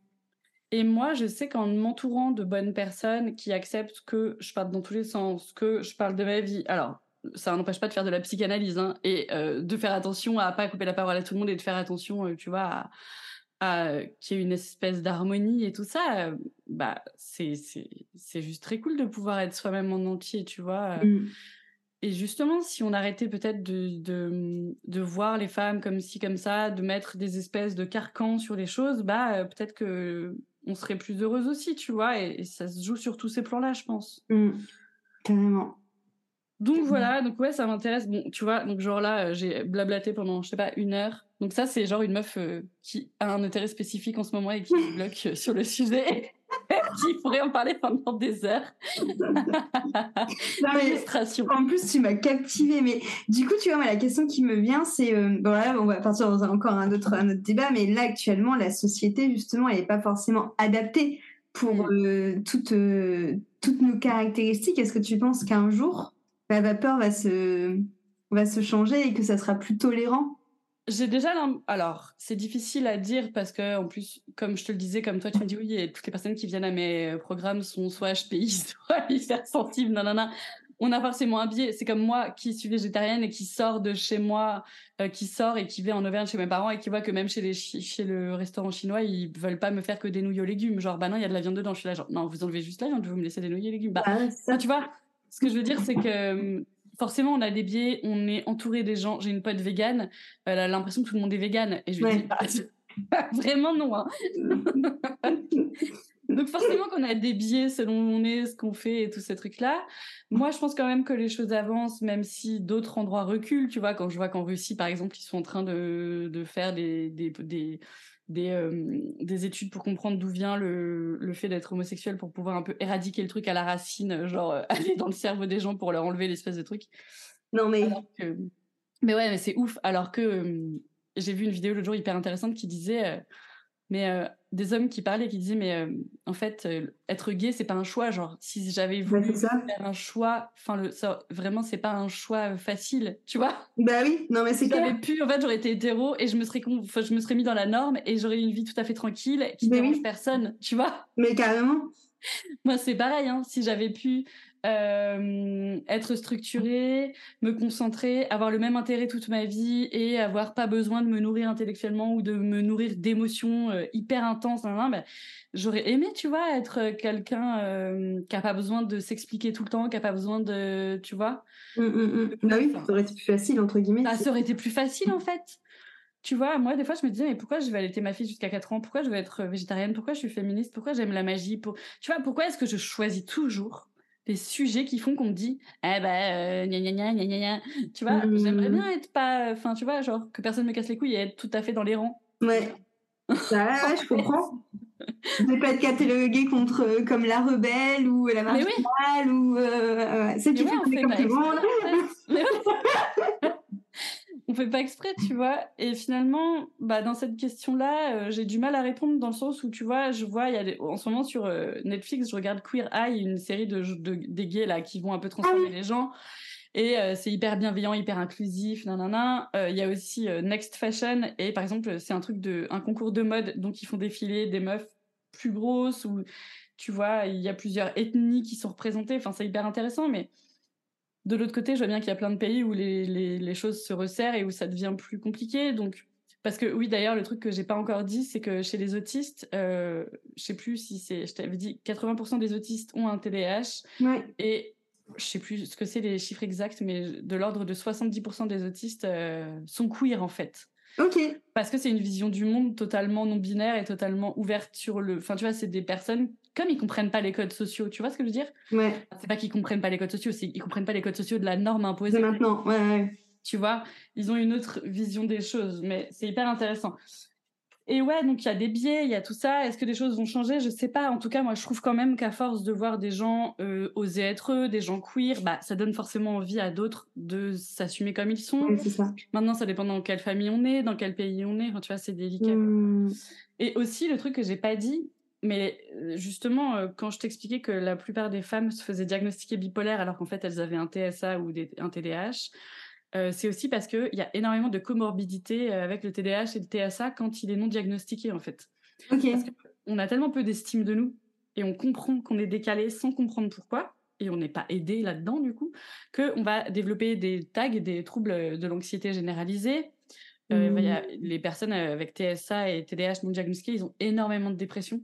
Et moi, je sais qu'en m'entourant de bonnes personnes qui acceptent que je parle dans tous les sens, que je parle de ma vie, alors ça n'empêche pas de faire de la psychanalyse hein, et euh, de faire attention à pas couper la parole à tout le monde et de faire attention, euh, tu vois, à, qu'il y ait une espèce d'harmonie et tout ça. Euh, bah, c'est c'est juste très cool de pouvoir être soi-même en entier, tu vois. Mmh. Et justement, si on arrêtait peut-être de, de, de, voir les femmes comme ci, comme ça, de mettre des espèces de carcans sur les choses, bah peut-être que on serait plus heureuse aussi, tu vois. Et, ça se joue sur tous ces plans-là, je pense. Mmh. carrément. Donc voilà, donc ouais, ça m'intéresse. Bon, tu vois, donc genre là, euh, j'ai blablaté pendant, je sais pas, une heure. Donc ça, c'est genre une meuf euh, qui a un intérêt spécifique en ce moment et qui bloque euh, sur le sujet. qui pourrait en parler pendant des heures. en plus, tu m'as captivé. Mais du coup, tu vois, la question qui me vient, c'est bon là, on va partir dans encore un autre, un autre débat. Mais là, actuellement, la société, justement, elle n'est pas forcément adaptée pour mm. toutes, toutes nos caractéristiques, est-ce que tu penses qu'un jour, la vapeur va se, va se changer et que ça sera plus tolérant? J'ai déjà alors c'est difficile à dire parce que en plus comme je te le disais comme toi tu me dis oui et toutes les personnes qui viennent à mes programmes sont soit HPI soit hypersensibles non non non on a forcément un biais. C'est comme moi qui suis végétarienne et qui sort de chez moi euh, qui sort et qui va en Auvergne chez mes parents et qui voit que même chez les chez le restaurant chinois ils veulent pas me faire que des nouilles aux légumes. Genre bah non il y a de la viande dedans je suis là genre non vous enlevez juste la viande vous me laissez des nouilles aux légumes. Bah ça. tu vois ce que je veux dire c'est que forcément, on a des biais, on est entouré des gens. J'ai une pote végane, elle a l'impression que tout le monde est végane. Et je lui dis, bah, vraiment non. Hein. Donc forcément qu'on a des biais selon où on est, ce qu'on fait et tous ces trucs-là. Moi, je pense quand même que les choses avancent, même si d'autres endroits reculent. Tu vois, quand je vois qu'en Russie, par exemple, ils sont en train de, de faire des, des, des des, euh, des études pour comprendre d'où vient le, le fait d'être homosexuel pour pouvoir un peu éradiquer le truc à la racine, genre euh, aller dans le cerveau des gens pour leur enlever l'espèce de truc. Non mais. Mais ouais, mais c'est ouf. Alors que euh, j'ai vu une vidéo l'autre jour hyper intéressante qui disait mais euh, des hommes qui parlaient qui disaient mais euh, en fait euh, être gay c'est pas un choix. Genre si j'avais voulu faire un choix enfin le ça, vraiment c'est pas un choix facile tu vois. Bah oui non mais c'est j'avais pu en fait j'aurais été hétéro et je me serais je me serais mis dans la norme et j'aurais eu une vie tout à fait tranquille qui ne dérange personne tu vois. Mais carrément. Moi c'est pareil hein. Si j'avais pu euh, être structuré, me concentrer, avoir le même intérêt toute ma vie et avoir pas besoin de me nourrir intellectuellement ou de me nourrir d'émotions euh, hyper intenses. Ben, j'aurais aimé, tu vois, être quelqu'un euh, qui a pas besoin de s'expliquer tout le temps, qui a pas besoin de, tu vois. Mmh, mmh, mmh. Bah oui, ça aurait été plus facile entre guillemets. Bah, ça aurait été plus facile en fait. Tu vois, moi, des fois, je me disais, mais pourquoi je vais allaiter ma fille jusqu'à 4 ans? Pourquoi je vais être végétarienne? Pourquoi je suis féministe? Pourquoi j'aime la magie? Pour... Tu vois, pourquoi est-ce que je choisis toujours des sujets qui font qu'on me dit eh ben gna gna gna gna gna tu vois j'aimerais bien être pas enfin tu vois genre que personne me casse les couilles et être tout à fait dans les rangs. Ouais. Ça, ouais, je comprends. Ne pas être catalogué contre comme la rebelle ou la marginale ou euh, c'est qui fait, comme tout on fait pas exprès, tu vois. Et finalement, bah, dans cette question-là, euh, j'ai du mal à répondre dans le sens où, tu vois, je vois, il y a en ce moment sur euh, Netflix, je regarde Queer Eye, une série de, de des gays là qui vont un peu transformer ah les gens. Et euh, c'est hyper bienveillant, hyper inclusif, nanana. Il y a aussi Next Fashion et par exemple, c'est un truc de un concours de mode, donc ils font défiler des meufs plus grosses ou tu vois, il y a plusieurs ethnies qui sont représentées. Enfin, c'est hyper intéressant, mais de l'autre côté, je vois bien qu'il y a plein de pays où les, les, choses se resserrent et où ça devient plus compliqué. Donc, parce que oui, d'ailleurs, le truc que j'ai pas encore dit, c'est que chez les autistes, euh, je sais plus si c'est, je t'avais dit, 80% des autistes ont un TDAH. Et je sais plus ce que c'est les chiffres exacts, mais de l'ordre de 70% des autistes euh, sont queer en fait. Ok. Parce que c'est une vision du monde totalement non binaire et totalement ouverte sur le. Enfin, tu vois, c'est des personnes comme ils comprennent pas les codes sociaux, tu vois ce que je veux dire? Ouais. C'est pas qu'ils comprennent pas les codes sociaux, c'est qu'ils comprennent pas les codes sociaux de la norme imposée. maintenant, ouais, ouais. Tu vois, ils ont une autre vision des choses, mais c'est hyper intéressant. Et ouais, donc il y a des biais, il y a tout ça. Est-ce que des choses vont changer? Je sais pas. En tout cas, moi, je trouve quand même qu'à force de voir des gens euh, oser être eux, des gens queer, bah, ça donne forcément envie à d'autres de s'assumer comme ils sont. ça. Maintenant, ça dépend dans quelle famille on est, dans quel pays on est. Enfin, tu vois, c'est délicat. Mmh. Et aussi, le truc que j'ai pas dit, mais euh, justement, euh, quand je t'expliquais que la plupart des femmes se faisaient diagnostiquer bipolaire alors qu'en fait elles avaient un TSA ou un TDAH, euh, c'est aussi parce qu'il y a énormément de comorbidités avec le TDAH et le TSA quand il est non diagnostiqué en fait. on a tellement peu d'estime de nous et on comprend qu'on est décalé sans comprendre pourquoi et on n'est pas aidé là-dedans du coup, qu'on va développer des tags, des troubles de l'anxiété généralisée. Mmh. les personnes avec TSA et TDAH non diagnostiqués, ils ont énormément de dépression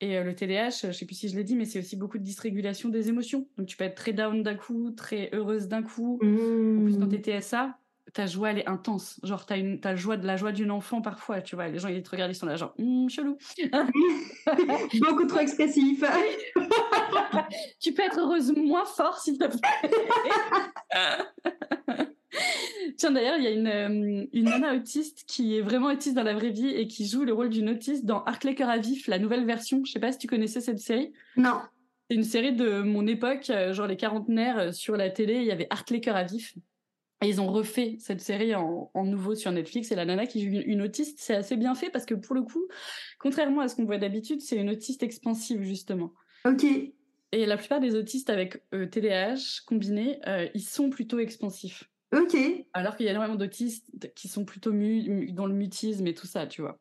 et euh, le TDAH, je sais plus si je l'ai dit, mais c'est aussi beaucoup de dysrégulation des émotions. Donc tu peux être très down d'un coup, très heureuse d'un coup. En plus, quand mmh. t'es TSA, ta joie, elle est intense. Genre, t'as une, as joie de la joie d'une enfant parfois, tu vois. Les gens, ils te regardent, ils sont là, genre, hum, chelou. Beaucoup trop expressif. tu peux être heureuse moins fort, s'il te plaît. Tiens, d'ailleurs, il y a une, euh, une nana autiste qui est vraiment autiste dans la vraie vie et qui joue le rôle d'une autiste dans Hartley Cœur à vif, la nouvelle version. Je sais pas si tu connaissais cette série. Non. C'est une série de mon époque, euh, genre les quarantenaires euh, sur la télé, il y avait Hartley Cœur à vif. Et ils ont refait cette série en, nouveau sur Netflix. Et la nana qui joue une, autiste, c'est assez bien fait parce que pour le coup, contrairement à ce qu'on voit d'habitude, c'est une autiste expansive, justement. Ok. Et la plupart des autistes avec euh, TDAH combinés, euh, ils sont plutôt expansifs. Ok. Alors qu'il y a énormément d'autistes qui sont plutôt mu dans le mutisme et tout ça, tu vois.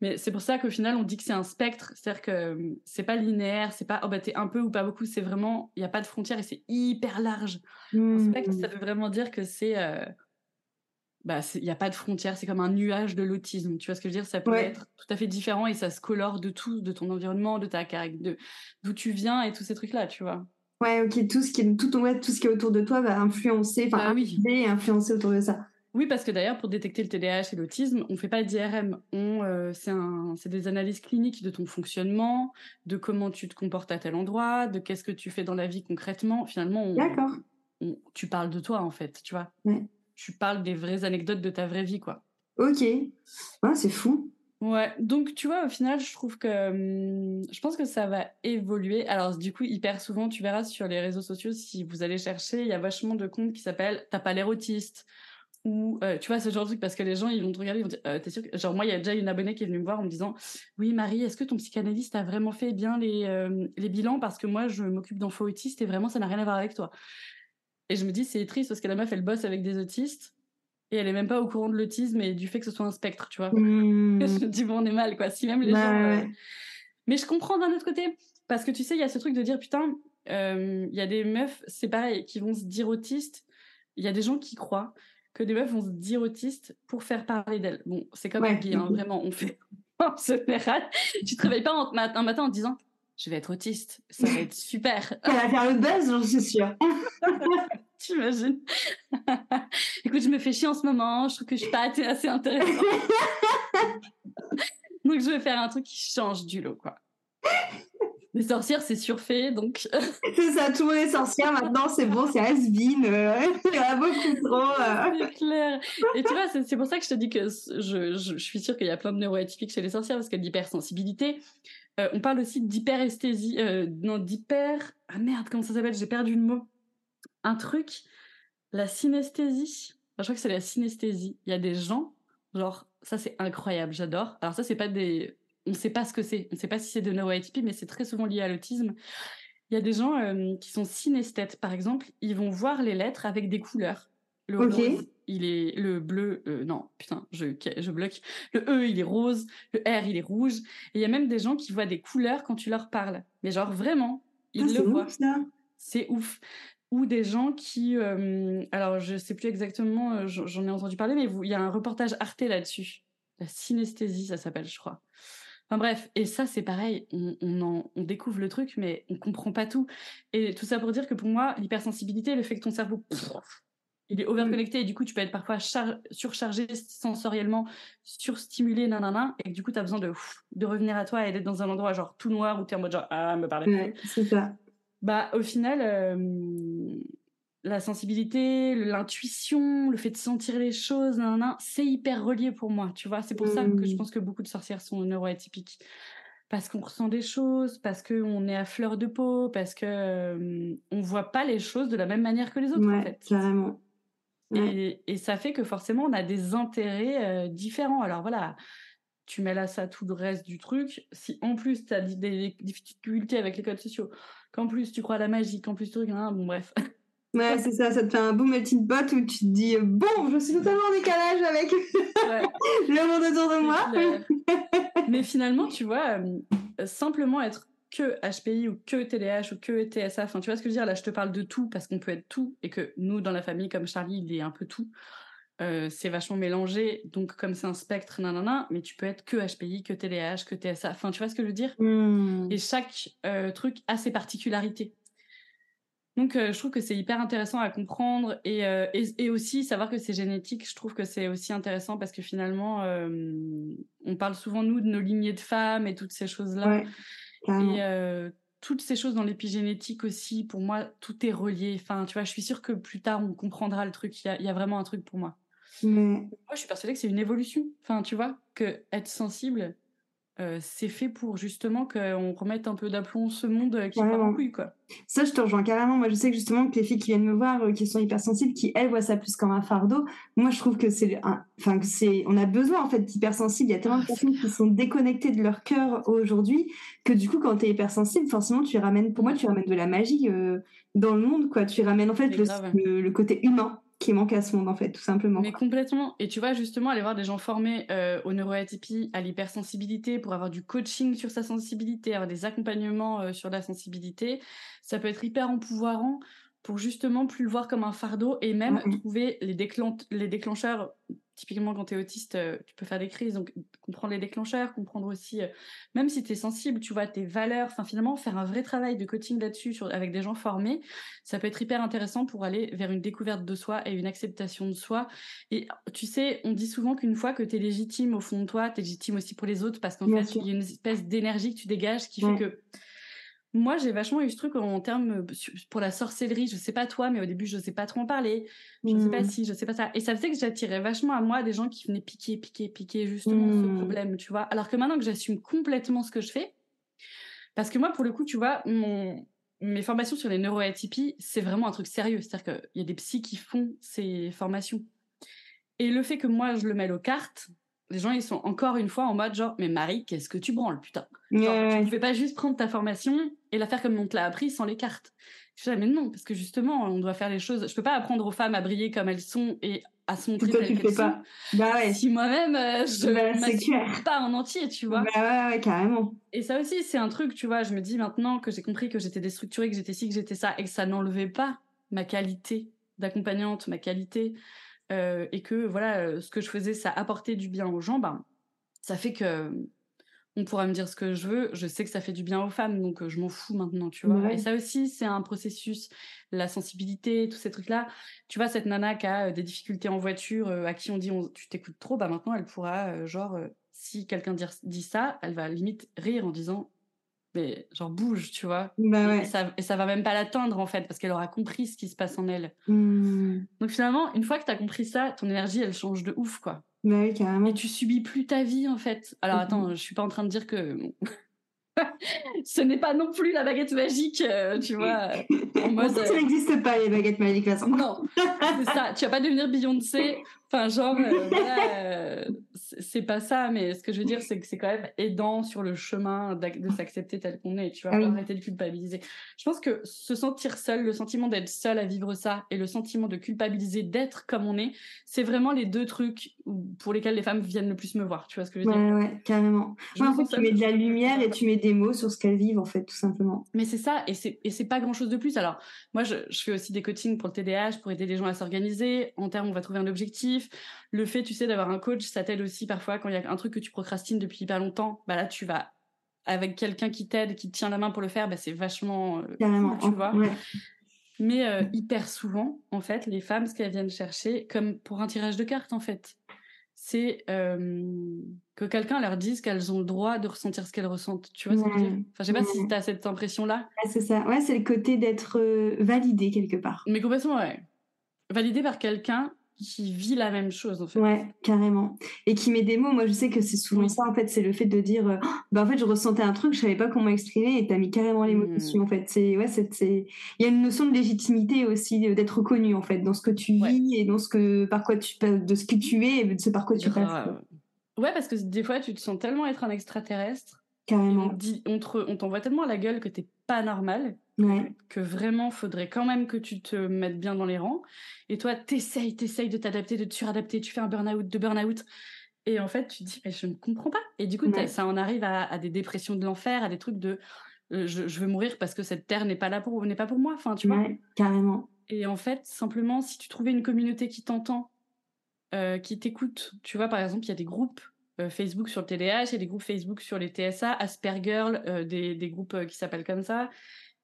Mais c'est pour ça qu'au final, on dit que c'est un spectre. C'est-à-dire que hum, c'est pas linéaire, c'est pas, oh bah t'es un peu ou pas beaucoup, c'est vraiment, il n'y a pas de frontière et c'est hyper large. Un spectre, ça veut vraiment dire que c'est, euh, bah, il n'y a pas de frontière, c'est comme un nuage de l'autisme. Tu vois ce que je veux dire? Ça peut être tout à fait différent et ça se colore de tout, de ton environnement, de ta d'où tu viens et tous ces trucs-là, tu vois. Ouais, ok, tout ce qui est, tout, ouais, tout ce qui est autour de toi va influencer, enfin, bah, oui. et influencer autour de ça. Oui, parce que d'ailleurs, pour détecter le TDAH et l'autisme, on ne fait pas d'IRM. On, euh, c'est, des analyses cliniques de ton fonctionnement, de comment tu te comportes à tel endroit, de qu'est-ce que tu fais dans la vie concrètement. Finalement, D'accord. tu parles de toi, en fait, tu vois. Tu parles des vraies anecdotes de ta vraie vie, quoi. Ok. Ah, c'est fou. Ouais, donc tu vois, au final, je trouve que hum, je pense que ça va évoluer. Alors, du coup, hyper souvent, tu verras sur les réseaux sociaux, si vous allez chercher, il y a vachement de comptes qui s'appellent T'as pas l'air autiste ou euh, tu vois ce genre de truc parce que les gens ils vont te regarder ils vont dire euh, t'es sûr que... genre moi il y a déjà une abonnée qui est venue me voir en me disant oui Marie est-ce que ton psychanalyste a vraiment fait bien les euh, les bilans? Parce que moi je m'occupe d'enfants autistes et vraiment ça n'a rien à voir avec toi et je me dis c'est triste parce que la meuf elle bosse avec des autistes et elle est même pas au courant de l'autisme et du fait que ce soit un spectre tu vois mmh. je me dis bon on est mal quoi si même les gens mais je comprends d'un autre côté parce que tu sais il y a ce truc de dire putain il y a des meufs c'est pareil qui vont se dire autistes il y a des gens qui croient que des meufs vont se dire autistes pour faire parler d'elles. Bon, c'est comme un hein, vraiment, on fait en général. Tu te réveilles pas un matin en disant je vais être autiste, ça va être super. Elle va faire le buzz, j'en suis sûre. T'imagines? Écoute, je me fais chier en ce moment, je trouve que je suis pas assez intéressante. Donc je vais faire un truc qui change du lot, quoi. Les sorcières, c'est surfait, donc. c'est ça, tout le monde est sorcière maintenant, c'est bon, c'est has-been. Euh, il y en a beaucoup trop. Euh. C'est clair. Et tu vois, c'est pour ça que je te dis que je, je, suis sûre qu'il y a plein de neuroatypiques chez les sorcières, parce de l'hypersensibilité. Euh, on parle aussi d'hyperesthésie. non, d'hyper. Ah merde, comment ça s'appelle? J'ai perdu le mot. Un truc. La synesthésie. je crois que c'est la synesthésie. Il y a des gens, genre, ça c'est incroyable, j'adore. Alors, ça, c'est pas des on sait pas ce que c'est. On sait pas si c'est de neuroatypie, mais c'est très souvent lié à l'autisme. Il y a des gens euh, qui sont synesthètes, par exemple, ils vont voir les lettres avec des couleurs. Le rose, il est le bleu, euh, non, putain, je, je bloque. Le E, il est rose, le R, il est rouge. Et il y a même des gens qui voient des couleurs quand tu leur parles. Mais genre vraiment, ils ah, le voient. C'est ouf. Ou des gens qui, euh, alors je sais plus exactement, j'en ai entendu parler, mais il y a un reportage Arte là-dessus. La synesthésie, ça s'appelle, je crois. Enfin bref, et ça c'est pareil, on, on, découvre le truc, mais on comprend pas tout. Et tout ça pour dire que pour moi, l'hypersensibilité, le fait que ton cerveau, il est overconnecté et du coup tu peux être parfois surchargé sensoriellement, surstimulé, nanana, et du coup tu as besoin de, de revenir à toi et d'être dans un endroit genre tout noir où tu es en mode genre, ah, me parlez ouais, c'est ça. Bah au final, euh, la sensibilité, l'intuition, le fait de sentir les choses, c'est hyper relié pour moi, tu vois. C'est pour ça que je mmh. pense que beaucoup de sorcières sont neuroatypiques. Parce qu'on ressent des choses, parce qu'on est à fleur de peau, parce que euh, on voit pas les choses de la même manière que les autres, en fait. Carrément. Et, et, ça fait que forcément, on a des intérêts euh, différents. Alors voilà, tu mets là ça tout le reste du truc. Si en plus tu as des difficultés avec les codes sociaux, qu'en plus tu crois à la magie, qu'en plus tu hein, bon bref. Ouais, c'est ça, ça te fait un beau melting pot où tu te dis bon, je suis totalement en décalage avec le monde autour de moi. Mais finalement, tu vois, euh, simplement être que HPI ou que TDAH ou que TSA, enfin, tu vois ce que je veux dire? Là, je te parle de tout parce qu'on peut être tout et que nous, dans la famille, comme Charlie, il est un peu tout. Euh, c'est vachement mélangé, donc comme c'est un spectre, nanana, mais tu peux être que HPI, que TDAH, que TSA, enfin, tu vois ce que je veux dire? Hmm. Et chaque euh, truc a ses particularités. Donc, euh, je trouve que c'est hyper intéressant à comprendre et, et, aussi savoir que c'est génétique. Je trouve que c'est aussi intéressant parce que finalement, on parle souvent, nous, de nos lignées de femmes et toutes ces choses-là. Et toutes ces choses dans l'épigénétique aussi, pour moi, tout est relié. Enfin, tu vois, je suis sûre que plus tard, on comprendra le truc. Il y, a, vraiment un truc pour moi. Moi, je suis persuadée que c'est une évolution. Enfin, tu vois, que être sensible, euh, c'est fait pour justement qu'on remette un peu d'aplomb ce monde euh, qui part en couille, quoi. Ça, je te rejoins carrément. Moi, je sais que justement, que les filles qui viennent me voir, euh, qui sont hypersensibles, qui, elles, voient ça plus comme un fardeau, moi, je trouve que c'est... Enfin, que c'est... On a besoin, en fait, d'hypersensibles. Il y a tellement de ah, personnes qui sont déconnectées de leur cœur aujourd'hui que, du coup, quand tu es hypersensible, forcément, tu ramènes... Pour moi, tu ramènes de la magie dans le monde, quoi. Tu ramènes, en fait, le côté humain qui manque à ce monde en fait, tout simplement. Mais complètement. Et tu vois justement aller voir des gens formés euh, aux neuroatypies, à l'hypersensibilité, pour avoir du coaching sur sa sensibilité, avoir des accompagnements euh, sur la sensibilité, ça peut être hyper empouvoirant pour justement plus le voir comme un fardeau et même trouver les, les déclencheurs. Typiquement quand tu es autiste, euh, tu peux faire des crises, donc comprendre les déclencheurs, comprendre aussi, euh, même si tu es sensible, tu vois, tes valeurs, enfin finalement faire un vrai travail de coaching là-dessus avec des gens formés, ça peut être hyper intéressant pour aller vers une découverte de soi et une acceptation de soi. Et tu sais, on dit souvent qu'une fois que tu es légitime au fond de toi, tu es légitime aussi pour les autres parce qu'en fait, il y a une espèce d'énergie que tu dégages qui fait que moi, j'ai vachement eu ce truc en termes euh, pour la sorcellerie. Je sais pas toi, mais au début, je sais pas trop en parler. Je sais pas mmh. si, je sais pas ça. Et ça faisait que j'attirais vachement à moi des gens qui venaient piquer, piquer, piquer justement ce mmh. problème, tu vois. Alors que maintenant que j'assume complètement ce que je fais, parce que moi, pour le coup, tu vois, mon, mes formations sur les neuroatypies, c'est vraiment un truc sérieux. C'est-à-dire qu'il y a des psys qui font ces formations. Et le fait que moi, je le mêle aux cartes, les gens ils sont encore une fois en mode genre mais Marie qu'est-ce que tu branles putain? Genre, tu ne fais pas juste prendre ta formation et la faire comme on te l'a appris sans les cartes. Je dis mais non parce que justement on doit faire les choses. Je peux pas apprendre aux femmes à briller comme elles sont et à se montrer telles qu'elles sont. Bah ouais. si moi-même euh, je ne bah, pas en entier tu vois. Bah ouais, ouais, carrément. Et ça aussi c'est un truc tu vois je me dis maintenant que j'ai compris que j'étais déstructurée que j'étais ci que j'étais ça et que ça n'enlevait pas ma qualité d'accompagnante ma qualité euh, et que voilà, euh, ce que je faisais, ça apportait du bien aux gens, ben, ça fait que on pourra me dire ce que je veux. Je sais que ça fait du bien aux femmes, donc euh, je m'en fous maintenant, tu vois. Et ça aussi, c'est un processus, la sensibilité, tous ces trucs-là. Tu vois, cette nana qui a des difficultés en voiture, à qui on dit tu t'écoutes trop, bah maintenant elle pourra, genre, si quelqu'un dit, ça, elle va limite rire en disant mais genre bouge, tu vois. Bah et, ça, et ça va même pas l'atteindre en fait, parce qu'elle aura compris ce qui se passe en elle. Mmh. Donc finalement, une fois que tu as compris ça, ton énergie, elle change de ouf, quoi. Bah oui, carrément. Et tu subis plus ta vie en fait. Alors mmh. attends, je suis pas en train de dire que ce n'est pas non plus la baguette magique, euh, tu vois. En mode, ça n'existe pas les baguettes magiques, là. Non, c'est ça. Tu vas pas devenir Beyoncé Enfin, genre, euh, euh, c'est pas ça, mais ce que je veux dire, c'est que c'est quand même aidant sur le chemin de s'accepter tel qu'on est, tu vois, arrêter de culpabiliser. Je pense que se sentir seul, le sentiment d'être seul à vivre ça et le sentiment de culpabiliser d'être comme on est, c'est vraiment les deux trucs pour lesquels les femmes viennent le plus me voir, tu vois ce que je veux dire? Ouais, ouais, carrément. Je en fait, tu mets de la lumière et tu mets des mots sur ce qu'elles vivent, en fait, tout simplement. Mais c'est ça, et c'est pas grand chose de plus. Alors, moi, je, je fais aussi des coachings pour le TDAH, pour aider les gens à s'organiser. En termes, on va trouver un objectif le fait, tu sais, d'avoir un coach, ça t'aide aussi parfois quand il y a un truc que tu procrastines depuis pas longtemps. Bah là, tu vas avec quelqu'un qui t'aide, qui te tient la main pour le faire, bah c'est vachement euh, tu vois. Mais euh, hyper souvent, en fait, les femmes, ce qu'elles viennent chercher, comme pour un tirage de cartes, en fait, c'est euh, que quelqu'un leur dise qu'elles ont le droit de ressentir ce qu'elles ressentent. Tu vois ce que je veux dire? Enfin, je sais pas si tu as cette impression-là. c'est ça. Ouais, c'est le côté d'être validé quelque part. Mais complètement, ouais. Validé par quelqu'un qui vit la même chose en fait. Ouais, carrément. Et qui met des mots. Moi, je sais que c'est souvent ça en fait. C'est le fait de dire, euh, bah en fait, je ressentais un truc, je savais pas comment exprimer, et t'as mis carrément les mots mmh. dessus en fait. C'est ouais, c'est il y a une notion de légitimité aussi, d'être reconnu en fait dans ce que tu vis et dans ce que par quoi tu de ce que tu es et de ce par quoi tu passes. Ouais, parce que des fois, tu te sens tellement être un extraterrestre. Carrément. On, on t'envoie tellement à la gueule que t'es pas normal que vraiment faudrait quand même que tu te mettes bien dans les rangs. Et toi, t'essayes, t'essayes de t'adapter, de te suradapter, tu fais un burn-out, de burn-out. Et en fait, tu te dis, mais je ne comprends pas. Et du coup, ça en arrive à, des dépressions de l'enfer, à des trucs de euh, je, veux mourir parce que cette terre n'est pas là pour n'est pas pour moi. Enfin, tu vois. Carrément. Et en fait, simplement, si tu trouvais une communauté qui t'entend, euh, qui t'écoute, tu vois, par exemple, il y a des groupes euh, Facebook sur le TDAH, il y a des groupes Facebook sur les TSA, Asperger, des, des, groupes qui s'appellent comme ça.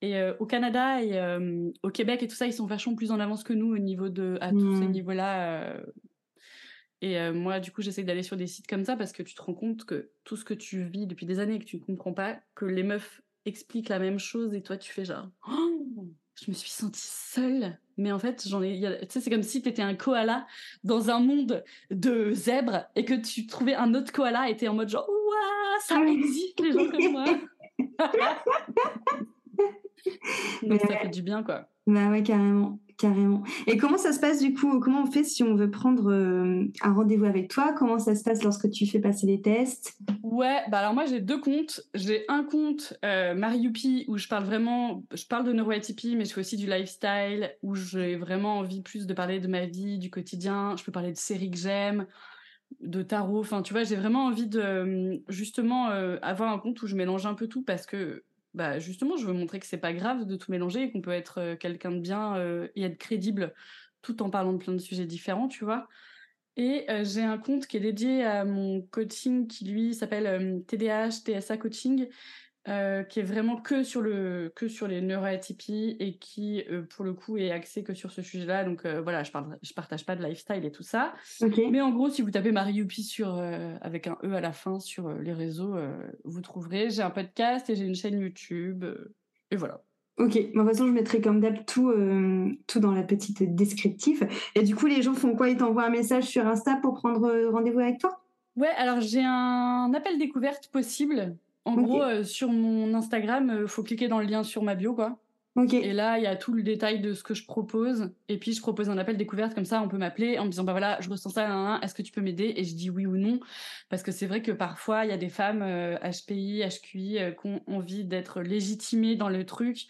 Et euh, au Canada et euh, au Québec et tout ça, ils sont vachement plus en avance que nous au niveau de à tous ces mmh. niveaux-là. Euh. Et moi, du coup, j'essaie d'aller sur des sites comme ça parce que tu te rends compte que tout ce que tu vis depuis des années et que tu ne comprends pas, que les meufs expliquent la même chose et toi, tu fais genre. je me suis sentie seule. Mais en fait, j'en ai. Tu sais, c'est comme si tu étais un koala dans un monde de zèbres et que tu trouvais un autre koala et t'es en mode genre, waouh, ça existe les gens comme moi. Donc ça fait du bien, quoi. Bah ouais, carrément. Carrément. Et comment ça se passe du coup Comment on fait si on veut prendre euh, un rendez-vous avec toi? Comment ça se passe lorsque tu fais passer les tests? Ouais, bah alors moi j'ai deux comptes. J'ai un compte euh, Mariupi où je parle vraiment, je parle de neuroatypie, mais je fais aussi du lifestyle où j'ai vraiment envie plus de parler de ma vie, du quotidien. Je peux parler de séries que j'aime, de tarot. Enfin, tu vois, j'ai vraiment envie de justement euh, avoir un compte où je mélange un peu tout parce que bah justement, je veux montrer que c'est pas grave de tout mélanger et qu'on peut être euh, quelqu'un de bien euh, et être crédible tout en parlant de plein de sujets différents, tu vois. Et euh, j'ai un compte qui est dédié à mon coaching qui lui s'appelle TDAH TSA Coaching euh, qui est vraiment que sur le que sur les neuroatypies et qui euh, pour le coup est axé que sur ce sujet-là. Donc euh, voilà, je parle je partage pas de lifestyle et tout ça. Mais en gros, si vous tapez Marie Youpi sur avec un e à la fin sur les réseaux, vous trouverez. J'ai un podcast et j'ai une chaîne YouTube et voilà. Ok, de toute façon, je mettrai comme d'hab tout, tout dans la petite descriptif. Et du coup, les gens font quoi? Ils t'envoient un message sur Insta pour prendre rendez-vous avec toi? Ouais, alors j'ai un appel découverte possible en gros, euh, sur mon Instagram, il euh, faut cliquer dans le lien sur ma bio, quoi. Et là, il y a tout le détail de ce que je propose. Et puis, je propose un appel découverte comme ça. On peut m'appeler en me disant, bah voilà, je ressens ça, est-ce que tu peux m'aider? Et je dis oui ou non. Parce que c'est vrai que parfois, il y a des femmes HPI, euh, HQI qui ont envie d'être légitimées dans le truc.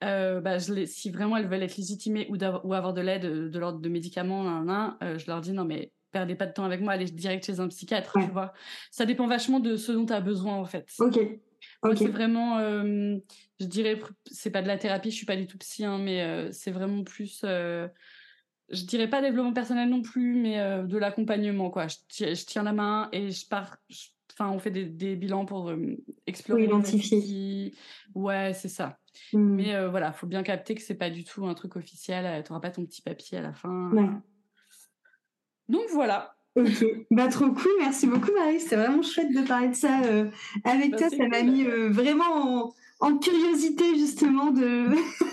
bah, je si vraiment elles veulent être légitimées ou, ou avoir de l'aide de, l'ordre de médicaments, je leur dis non, mais perdez pas de temps avec moi, allez direct chez un psychiatre, tu vois. Ça dépend vachement de ce dont tu as besoin, en fait. Ok. C'est vraiment, euh, je dirais, c'est pas de la thérapie, je suis pas du tout psy, hein, mais euh, c'est vraiment plus, euh, je dirais pas développement personnel non plus, mais de l'accompagnement, quoi. Je, tiens la main et je pars, enfin, on fait des, bilans pour explorer. identifier. Ouais, c'est ça. Hmm. Mais voilà, faut bien capter que c'est pas du tout un truc officiel, tu pas ton petit papier à la fin. Ouais. Donc voilà. Ok, bah trop cool, merci beaucoup Marie, c'est vraiment chouette de parler de ça euh, avec bah, toi, ça m'a mis euh, vraiment en, curiosité justement de...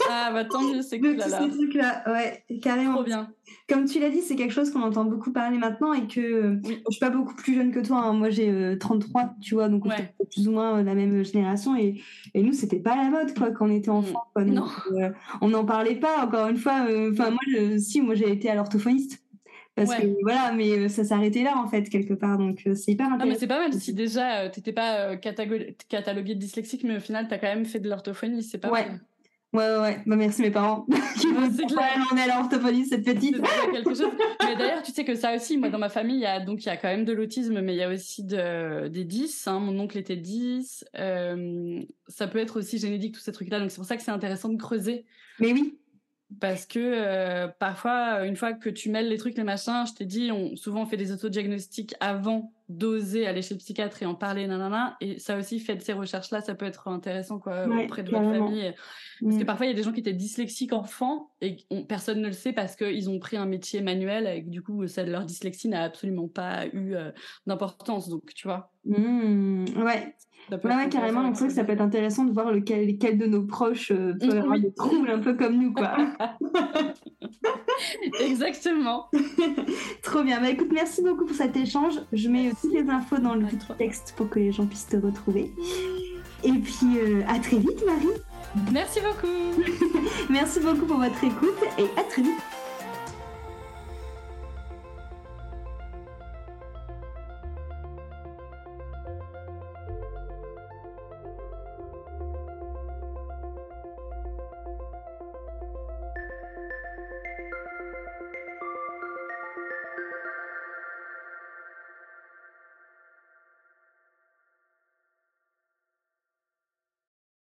ah bah tant mieux, c'est cool là, ces ouais, carrément. Trop bien. Comme tu l'as dit, c'est quelque chose qu'on entend beaucoup parler maintenant et que je je suis pas beaucoup plus jeune que toi, hein. moi j'ai 33, euh, tu vois, donc on est plus ou moins la même génération et, et nous c'était pas la mode quoi quand on était enfant. Quoi, non. on n'en parlait pas, encore une fois, enfin moi, si, moi j'ai été à l'orthophoniste. Parce que voilà, mais euh, ça s'arrêtait là en fait quelque part, donc euh, c'est hyper intéressant. Non, mais c'est pas mal si déjà euh, t'étais pas catalogué de dyslexique, mais au final t'as quand même fait de l'orthophonie, c'est pas ouais. mal. Ouais, ouais, ouais. Bah, merci mes parents. qui c'est clair. on est à l'orthophonie, cette petite. quelque chose. Mais d'ailleurs, tu sais que ça aussi, moi, dans ma famille, il y a, donc, il y a quand même de l'autisme, mais il y a aussi de, des 10. Hein. Mon oncle était 10. ça peut être aussi génétique, tous ces trucs-là. Donc, c'est pour ça que c'est intéressant de creuser. Mais oui. Parce que euh, parfois, une fois que tu mêles les trucs, les machins, je t'ai dit, on, souvent on fait des autodiagnostics avant d'oser aller chez le psychiatre et en parler, nanana. Et ça aussi, fait de ces recherches-là, ça peut être intéressant quoi, auprès de votre famille. Parce que mm. parfois, il y a des gens qui étaient dyslexiques enfants et personne ne le sait parce qu'ils ont pris un métier manuel et que du coup, ça, leur dyslexie n'a absolument pas eu euh, d'importance. Donc, tu vois. Mm. ouais. Ouais, carrément. Donc, que ça peut être intéressant de voir lequel, lequel de nos proches euh, peut avoir des troubles un peu comme nous, quoi. Exactement. Trop bien. Bah écoute, merci beaucoup pour cet échange. Je mets toutes les infos dans le texte pour que les gens puissent te retrouver. Et puis, euh, à très vite, Marie. Merci beaucoup. merci beaucoup pour votre écoute et à très vite.